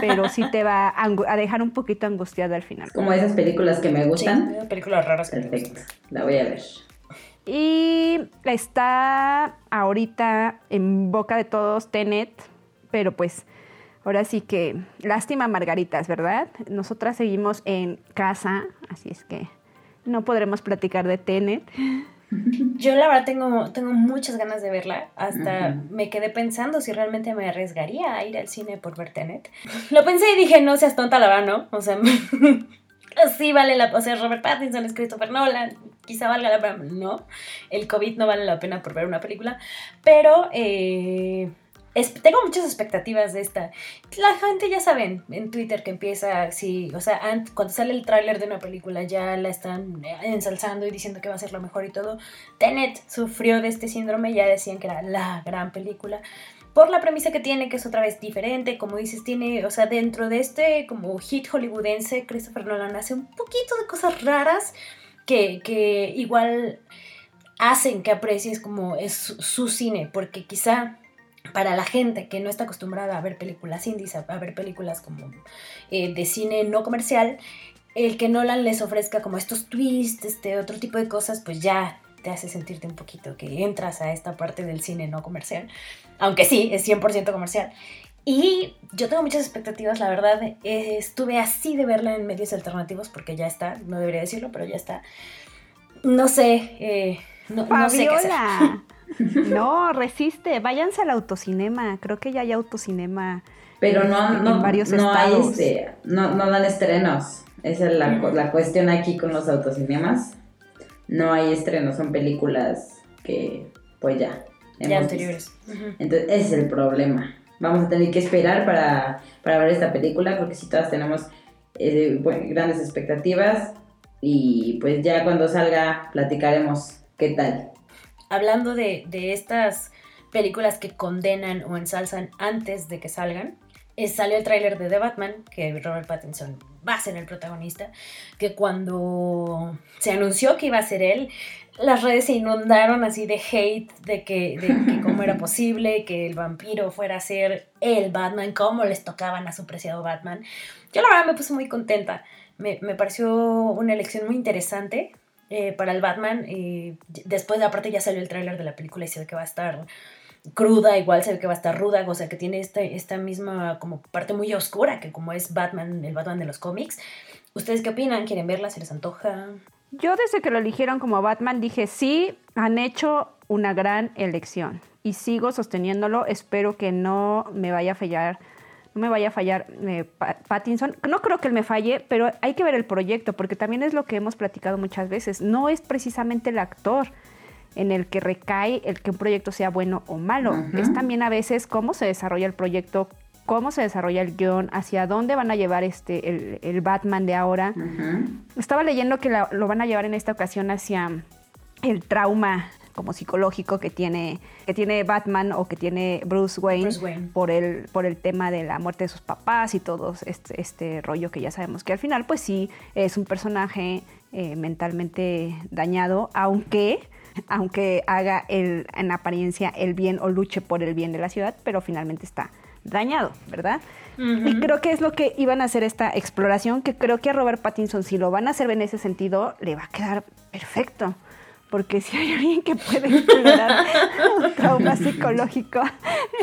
pero sí te va a, dejar un poquito angustiada al final. Como esas películas que me gustan. Sí, películas raras. Perfecto, la voy a ver. Y está ahorita en boca de todos Tenet, pero pues ahora sí que lástima Margaritas, ¿verdad? Nosotras seguimos en casa, así es que no podremos platicar de Tenet. Yo la verdad tengo, tengo muchas ganas de verla. Hasta me quedé pensando si realmente me arriesgaría a ir al cine por ver Tenet. Lo pensé y dije, no seas tonta la va, ¿no? O sea, sí vale la... O sea, Robert Pattinson es Christopher Nolan. Quizá valga la pena. No, el COVID no vale la pena por ver una película. Pero... Eh, tengo muchas expectativas de esta. La gente ya saben en Twitter que empieza, o sea, cuando sale el tráiler de una película ya la están ensalzando y diciendo que va a ser lo mejor y todo. Tenet sufrió de este síndrome, ya decían que era la gran película. Por la premisa que tiene, que es otra vez diferente, como dices, tiene, o sea, dentro de este como hit hollywoodense, Christopher Nolan hace un poquito de cosas raras que, que igual hacen que aprecies como es su cine, porque quizá para la gente que no está acostumbrada a ver películas indies, a, ver películas como eh, de cine no comercial, el que Nolan les ofrezca como estos twists, este otro tipo de cosas, pues ya te hace sentirte un poquito que entras a esta parte del cine no comercial, aunque sí, es 100% comercial. Y yo tengo muchas expectativas, la verdad, eh, estuve así de verla en medios alternativos porque ya está, no debería decirlo, pero ya está. No sé, eh, no, no, sé qué hacer. No, resiste, váyanse al autocinema, creo que ya hay autocinema. Pero no, no, en varios no Hay este, no, no dan estrenos. Esa es la, la cuestión aquí con los autocinemas. No hay estrenos, son películas que, pues ya. Ya anteriores. Entonces, ese es el problema. Vamos a tener que esperar para, para ver esta película, porque si todas tenemos eh, grandes expectativas. Y pues ya cuando salga, platicaremos qué tal hablando de, estas películas que condenan o ensalzan antes de que salgan, eh, salió el tráiler de The Batman, que Robert Pattinson va a ser el protagonista, que cuando se anunció que iba a ser él, las redes se inundaron así de hate de que, de que cómo era posible que el vampiro fuera a ser el Batman, cómo les tocaban a su preciado Batman. Yo la verdad me puse muy contenta. Me, me pareció una elección muy interesante eh, para el Batman. y después, aparte, ya salió el tráiler de la película y se ve que va a estar cruda, igual se ve que va a estar ruda, o sea, que tiene esta, esta misma como parte muy oscura, que como es Batman, el Batman de los cómics. ¿Ustedes qué opinan? ¿Quieren verla? ¿Se les antoja? Yo desde que lo eligieron como Batman dije, sí, han hecho una gran elección y sigo sosteniéndolo. Espero que no me vaya a fallar, no me vaya a fallar eh, Pattinson. No creo que él me falle, pero hay que ver el proyecto porque también es lo que hemos platicado muchas veces. No es precisamente el actor en el que recae el que un proyecto sea bueno o malo. Es también a veces cómo se desarrolla el proyecto, cómo se desarrolla el guion, hacia dónde van a llevar este, el, Batman de ahora. Estaba leyendo que lo van a llevar en esta ocasión hacia el trauma como psicológico que tiene, que tiene Batman o que tiene Bruce Wayne, Por, el, por el tema de la muerte de sus papás y todo este, este, rollo que ya sabemos que al final pues sí es un personaje eh, mentalmente dañado, aunque aunque haga el, en apariencia el bien o luche por el bien de la ciudad, pero finalmente está dañado, ¿verdad? Y creo que es lo que iban a hacer esta exploración, que creo que a Robert Pattinson, si lo van a hacer en ese sentido, le va a quedar perfecto. Porque si hay alguien que puede explorar un trauma psicológico,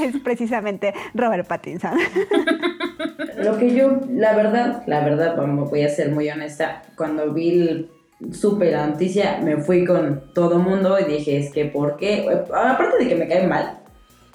es precisamente Robert Pattinson. Lo que yo, la verdad, la verdad, voy a ser muy honesta, cuando vi el supe la noticia, me fui con todo mundo y dije, es que, ¿por qué? Aparte de que me cae mal,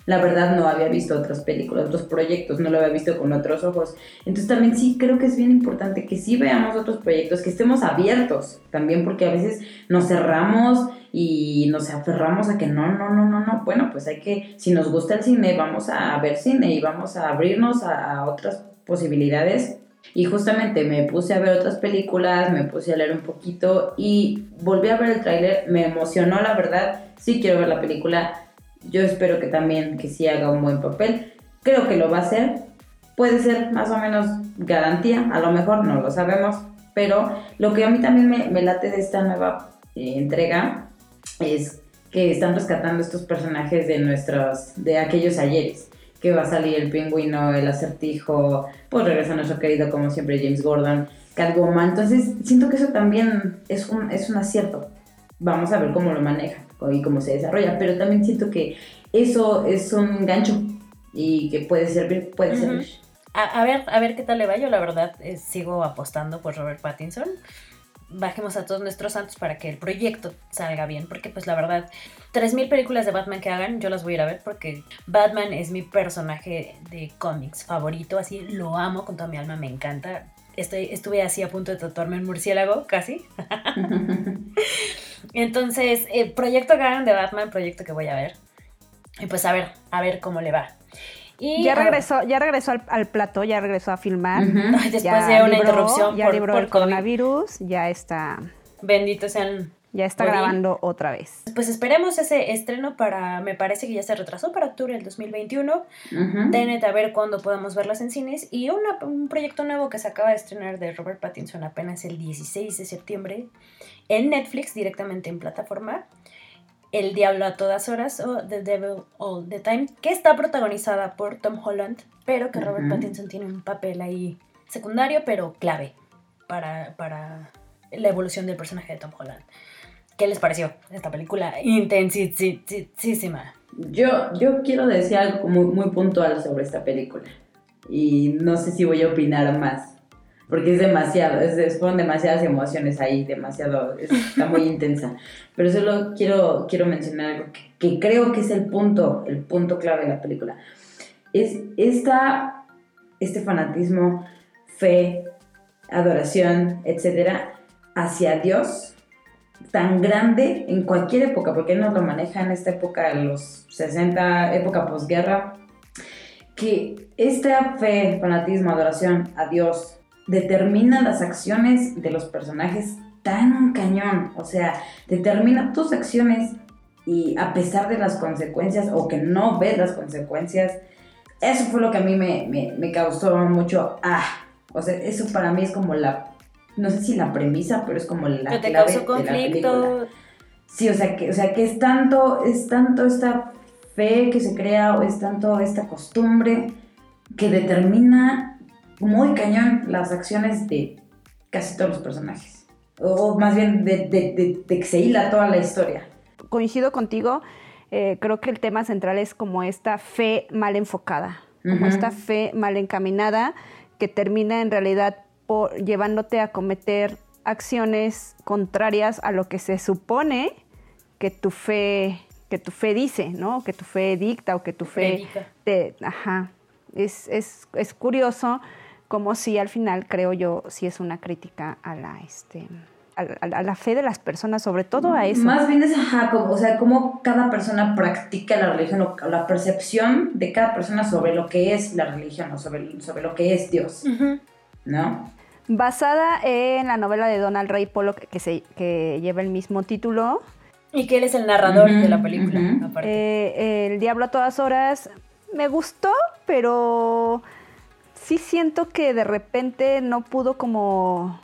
la verdad no había visto otras películas, otros proyectos, no lo había visto con otros ojos. Entonces también sí creo que es bien importante que sí veamos otros proyectos, que estemos abiertos también, porque a veces nos cerramos y nos aferramos a que no, no, no, no, no. Bueno, pues hay que, si nos gusta el cine, vamos a ver cine y vamos a abrirnos a otras posibilidades. Y justamente me puse a ver otras películas, me puse a leer un poquito y volví a ver el tráiler, me emocionó la verdad, sí quiero ver la película, yo espero que también que sí haga un buen papel. Creo que lo va a hacer. Puede ser más o menos garantía, a lo mejor no lo sabemos. Pero lo que a mí también me, late de esta nueva eh, entrega es que están rescatando estos personajes de nuestros, de aquellos ayeres. Que va a salir el pingüino, el acertijo, pues regresa nuestro querido, como siempre, James Gordon, Catwoman. Entonces, siento que eso también es un, es un acierto. Vamos a ver cómo lo maneja y cómo se desarrolla, pero también siento que eso es un gancho y que puede servir, puede servir. A, ver, a ver qué tal le va. Yo la verdad eh, sigo apostando por Robert Pattinson. Bajemos a todos nuestros santos para que el proyecto salga bien, porque pues la verdad, 3.000 películas de Batman que hagan, yo las voy a ir a ver porque Batman es mi personaje de cómics favorito, así lo amo con toda mi alma, me encanta. Estoy, estuve así a punto de tatuarme en murciélago, casi. Entonces, eh, proyecto Garan de Batman, proyecto que voy a ver. Y pues a ver, a ver cómo le va. Y, ya regresó, ya regresó al, plato, ya regresó a filmar. después de una interrupción ya por, el coronavirus, ya está. Bendito sean. Ya está grabando otra vez. Pues esperemos ese estreno para, me parece que ya se retrasó para octubre del 2021. Uh a ver cuándo podamos verlas en cines. Y un proyecto nuevo que se acaba de estrenar de Robert Pattinson apenas el 16 de septiembre en Netflix, directamente en plataforma. El Diablo a todas horas o The Devil All the Time, que está protagonizada por Tom Holland, pero que Robert Pattinson tiene un papel ahí secundario, pero clave para, para la evolución del personaje de Tom Holland. ¿Qué les pareció esta película intensísima? Yo, yo quiero decir algo muy, muy puntual sobre esta película. Y no sé si voy a opinar más porque es demasiado, es, fueron demasiadas emociones ahí, demasiado, está muy intensa. Pero solo quiero, quiero mencionar algo que, creo que es el punto, el punto clave de la película. Es esta, este fanatismo, fe, adoración, etcétera, hacia Dios tan grande en cualquier época, porque él nos lo maneja en esta época, en los 60, época posguerra, que esta fe, fanatismo, adoración a Dios, determina las acciones de los personajes tan cañón. O sea, determina tus acciones y a pesar de las consecuencias o que no ves las consecuencias, Eso fue lo que a mí me, me, me causó mucho, ah, o sea, eso para mí es como la, no sé si la premisa, pero es como la Que te clave causó de la película. conflicto. Sí, o sea, que, o sea, que es tanto, es tanto esta fe que se crea, o es tanto esta costumbre que determina muy cañón las acciones de casi todos los personajes. O más bien de, de, de- de que se hila toda la historia. Coincido contigo, eh, creo que el tema central es como esta fe mal enfocada, como esta fe mal encaminada que termina en realidad por, llevándote a cometer acciones contrarias a lo que se supone que tu fe que tu fe dice, ¿no? Que tu fe dicta o que tu fe Predica. te, ajá. Es, es, es curioso como si al final creo yo sí es una crítica a la este a, a- a la fe de las personas, sobre todo a eso. Más bien es, ajá, como, o sea, cómo cada persona practica la religión, o la percepción de cada persona sobre lo que es la religión, o sobre, sobre lo que es Dios, Ujú. ¿No? Basada en la novela de Donald Ray Pollock que, se, que lleva el mismo título, Y que él es el narrador de la película, aparte. eh, El Diablo a todas horas me gustó, pero sí siento que de repente no pudo como,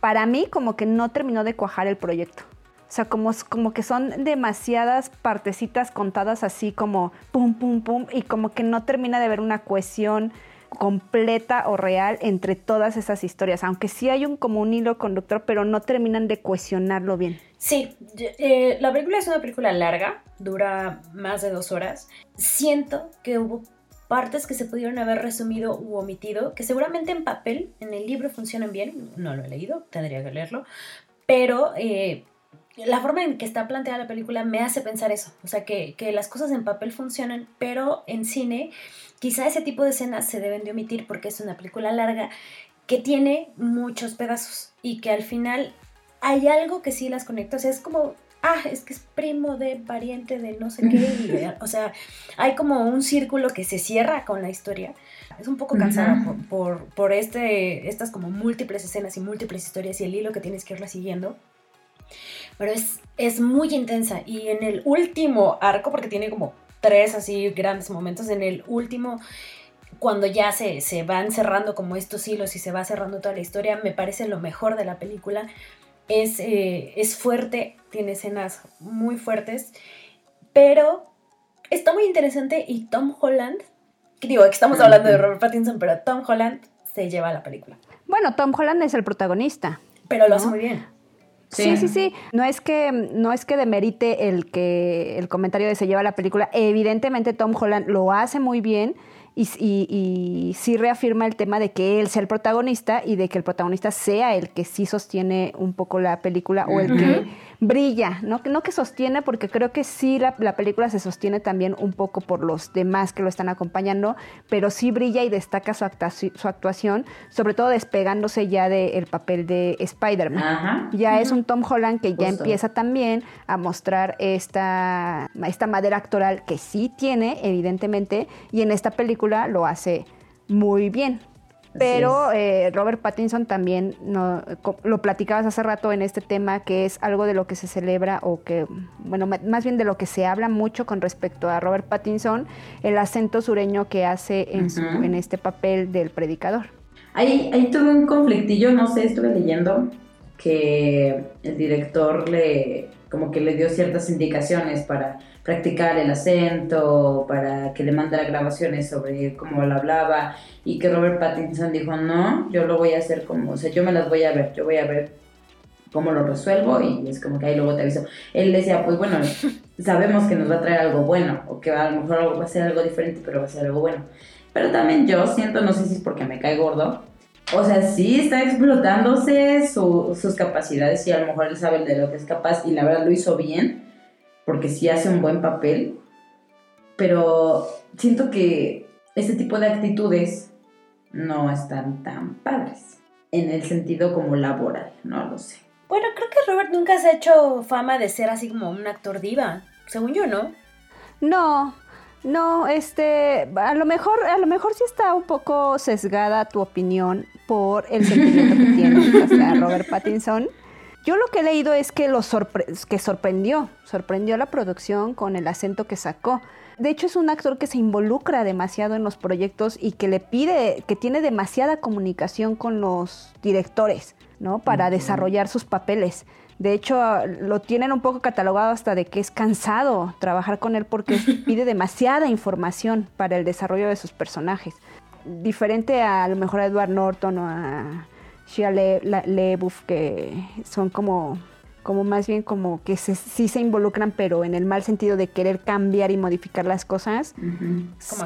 para mí como que no terminó de cuajar el proyecto. O sea, como, como que son demasiadas partecitas contadas así como pum, pum, pum, y como que no termina de haber una cohesión completa o real entre todas esas historias, aunque sí hay un como hilo conductor, pero no terminan de cohesionarlo bien. Sí, eh, la película es una película larga, dura más de dos horas. Siento que hubo partes que se pudieron haber resumido u omitido, que seguramente en papel, en el libro funcionan bien, no lo he leído, tendría que leerlo, pero eh, la forma en que está planteada la película me hace pensar eso, o sea, que, que las cosas en papel funcionan, pero en cine quizá ese tipo de escenas se deben de omitir porque es una película larga que tiene muchos pedazos y que al final hay algo que sí las conecta, o sea, es como, ah, es que es primo de pariente de no sé qué, o sea, hay como un círculo que se cierra con la historia. Es un poco cansada Ujú. por, por, por este, estas como múltiples escenas y múltiples historias y el hilo que tienes que irla siguiendo. Pero es, es muy intensa y en el último arco, porque tiene como tres así grandes momentos, en el último cuando ya se, se van cerrando como estos hilos y se va cerrando toda la historia, me parece lo mejor de la película. Es, eh, es fuerte, tiene escenas muy fuertes, pero está muy interesante y Tom Holland, que digo, que estamos hablando de. Robert Pattinson, pero Tom Holland se lleva la película, Bueno, Tom Holland es el protagonista. pero lo hace muy bien. Sí, Sí. sí, sí. No es que no es que demerite el que el comentario de se lleva la película. Evidentemente Tom Holland lo hace muy bien y, y- y sí reafirma el tema de que él sea el protagonista y de que el protagonista sea el que sí sostiene un poco la película o el que brilla, ¿no? Que no que sostiene, porque creo que sí la, la película se sostiene también un poco por los demás que lo están acompañando, pero sí brilla y destaca su, actuaci- su actuación, sobre todo despegándose ya del papel de Spider-Man. Ajá. Ya es un Tom Holland que ya Justo. empieza también a mostrar esta, esta madera actoral que sí tiene, evidentemente, y en esta película lo hace muy bien. Pero eh, Robert Pattinson también no, lo platicabas hace rato en este tema, que es algo de lo que se celebra o que, bueno, más bien de lo que se habla mucho con respecto a Robert Pattinson, el acento sureño que hace en, su- en este papel del predicador. Ahí, ahí tuve un conflictillo, no sé, estuve leyendo que el director le como que le dio ciertas indicaciones para practicar el acento, para que le mandara grabaciones sobre cómo lo hablaba y que Robert Pattinson dijo, no, yo lo voy a hacer como, o sea, yo me las voy a ver, yo voy a ver cómo lo resuelvo y es como que ahí luego te aviso. Él decía, pues bueno, sabemos que nos va a traer algo bueno o que a lo mejor va a ser algo diferente, pero va a ser algo bueno. Pero también yo siento, no sé si es porque me cae gordo, o sea, sí está explotándose su- sus capacidades y a lo mejor él sabe de lo que es capaz y la verdad lo hizo bien, porque sí hace un buen papel, pero siento que este tipo de actitudes no están tan padres en el sentido como laboral, no lo sé. Bueno, creo que Robert nunca se ha hecho fama de ser así como un actor diva, según yo, ¿no? No, no, este, a lo mejor, a lo mejor sí está un poco sesgada tu opinión por el sentimiento que tiene hacia Robert Pattinson. Yo lo que he leído es que, lo que sorprendió, sorprendió la producción con el acento que sacó. De hecho, es un actor que se involucra demasiado en los proyectos y que le pide, que tiene demasiada comunicación con los directores, ¿no? Para desarrollar sus papeles. De hecho, lo tienen un poco catalogado hasta de que es cansado trabajar con él porque pide demasiada información para el desarrollo de sus personajes. Diferente a, a lo mejor a Edward Norton o a Shia LeBouf, que son como como más bien como que sí se involucran, pero en el mal sentido de querer cambiar y modificar las cosas.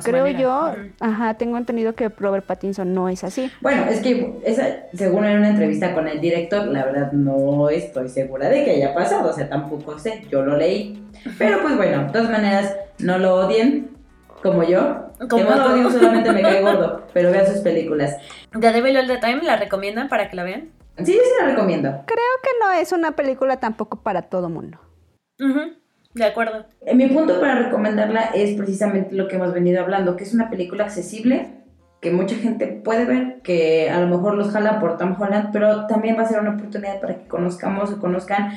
Creo yo, ajá, tengo entendido que Robert Pattinson no es así. Bueno, es que esa, según en una entrevista con el director, la verdad no estoy segura de que haya pasado, o sea, tampoco sé, yo lo leí. Pero pues bueno, de todas maneras, no lo odien, como yo. Como que no odio, solamente me cae gordo, pero vean sus películas. The Devil All the Time, ¿la recomiendan para que la vean? Sí, yo sí la recomiendo. Creo que no es una película tampoco para todo mundo. De acuerdo. Eh, mi punto para recomendarla es precisamente lo que hemos venido hablando, que es una película accesible, que mucha gente puede ver, que a lo mejor los jala por Tom Holland, pero también va a ser una oportunidad para que conozcamos o conozcan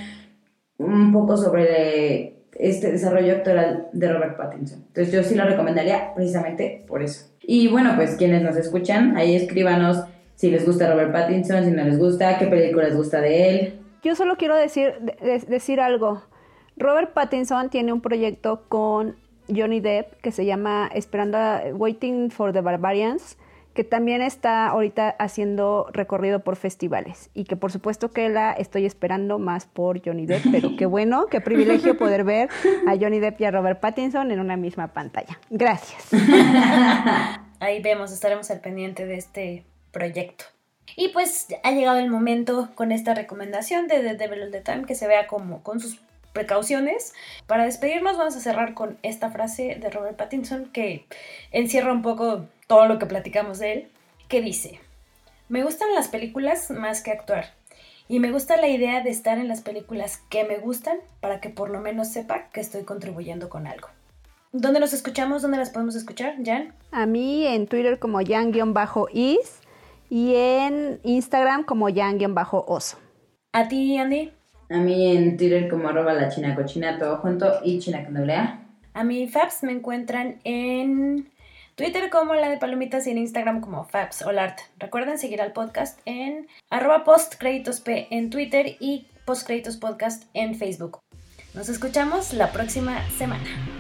un poco sobre este desarrollo actoral de Robert Pattinson. Entonces yo sí la recomendaría precisamente por eso. Y bueno, pues quienes nos escuchan, ahí escríbanos si les gusta Robert Pattinson, si no les gusta, qué película les gusta de él. Yo solo quiero decir, decir algo. Robert Pattinson tiene un proyecto con Johnny Depp que se llama Esperando, Waiting for the Barbarians, que también está ahorita haciendo recorrido por festivales y que por supuesto que la estoy esperando más por Johnny Depp, pero qué bueno, qué privilegio poder ver a Johnny Depp y a Robert Pattinson en una misma pantalla. Gracias. Ahí vemos, estaremos al pendiente de este proyecto. Y pues ha llegado el momento con esta recomendación de The Devil of the Time que se vea como con sus precauciones. Para despedirnos vamos a cerrar con esta frase de Robert Pattinson que encierra un poco todo lo que platicamos de él, que dice, me gustan las películas más que actuar. Y me gusta la idea de estar en las películas que me gustan para que por lo menos sepa que estoy contribuyendo con algo. ¿Dónde nos escuchamos? ¿Dónde las podemos escuchar, Jan? A mí en Twitter como Jan-Is y en Instagram como Yang-oso. ¿A ti, Andy? A mí en Twitter como arroba todo junto, y china con doble A. A mí Fabs me encuentran en Twitter como la de Palomitas y en Instagram como Fabs Olart. Recuerden seguir al podcast en arroba postcreditosp en Twitter y postcreditos podcast en Facebook. Nos escuchamos la próxima semana.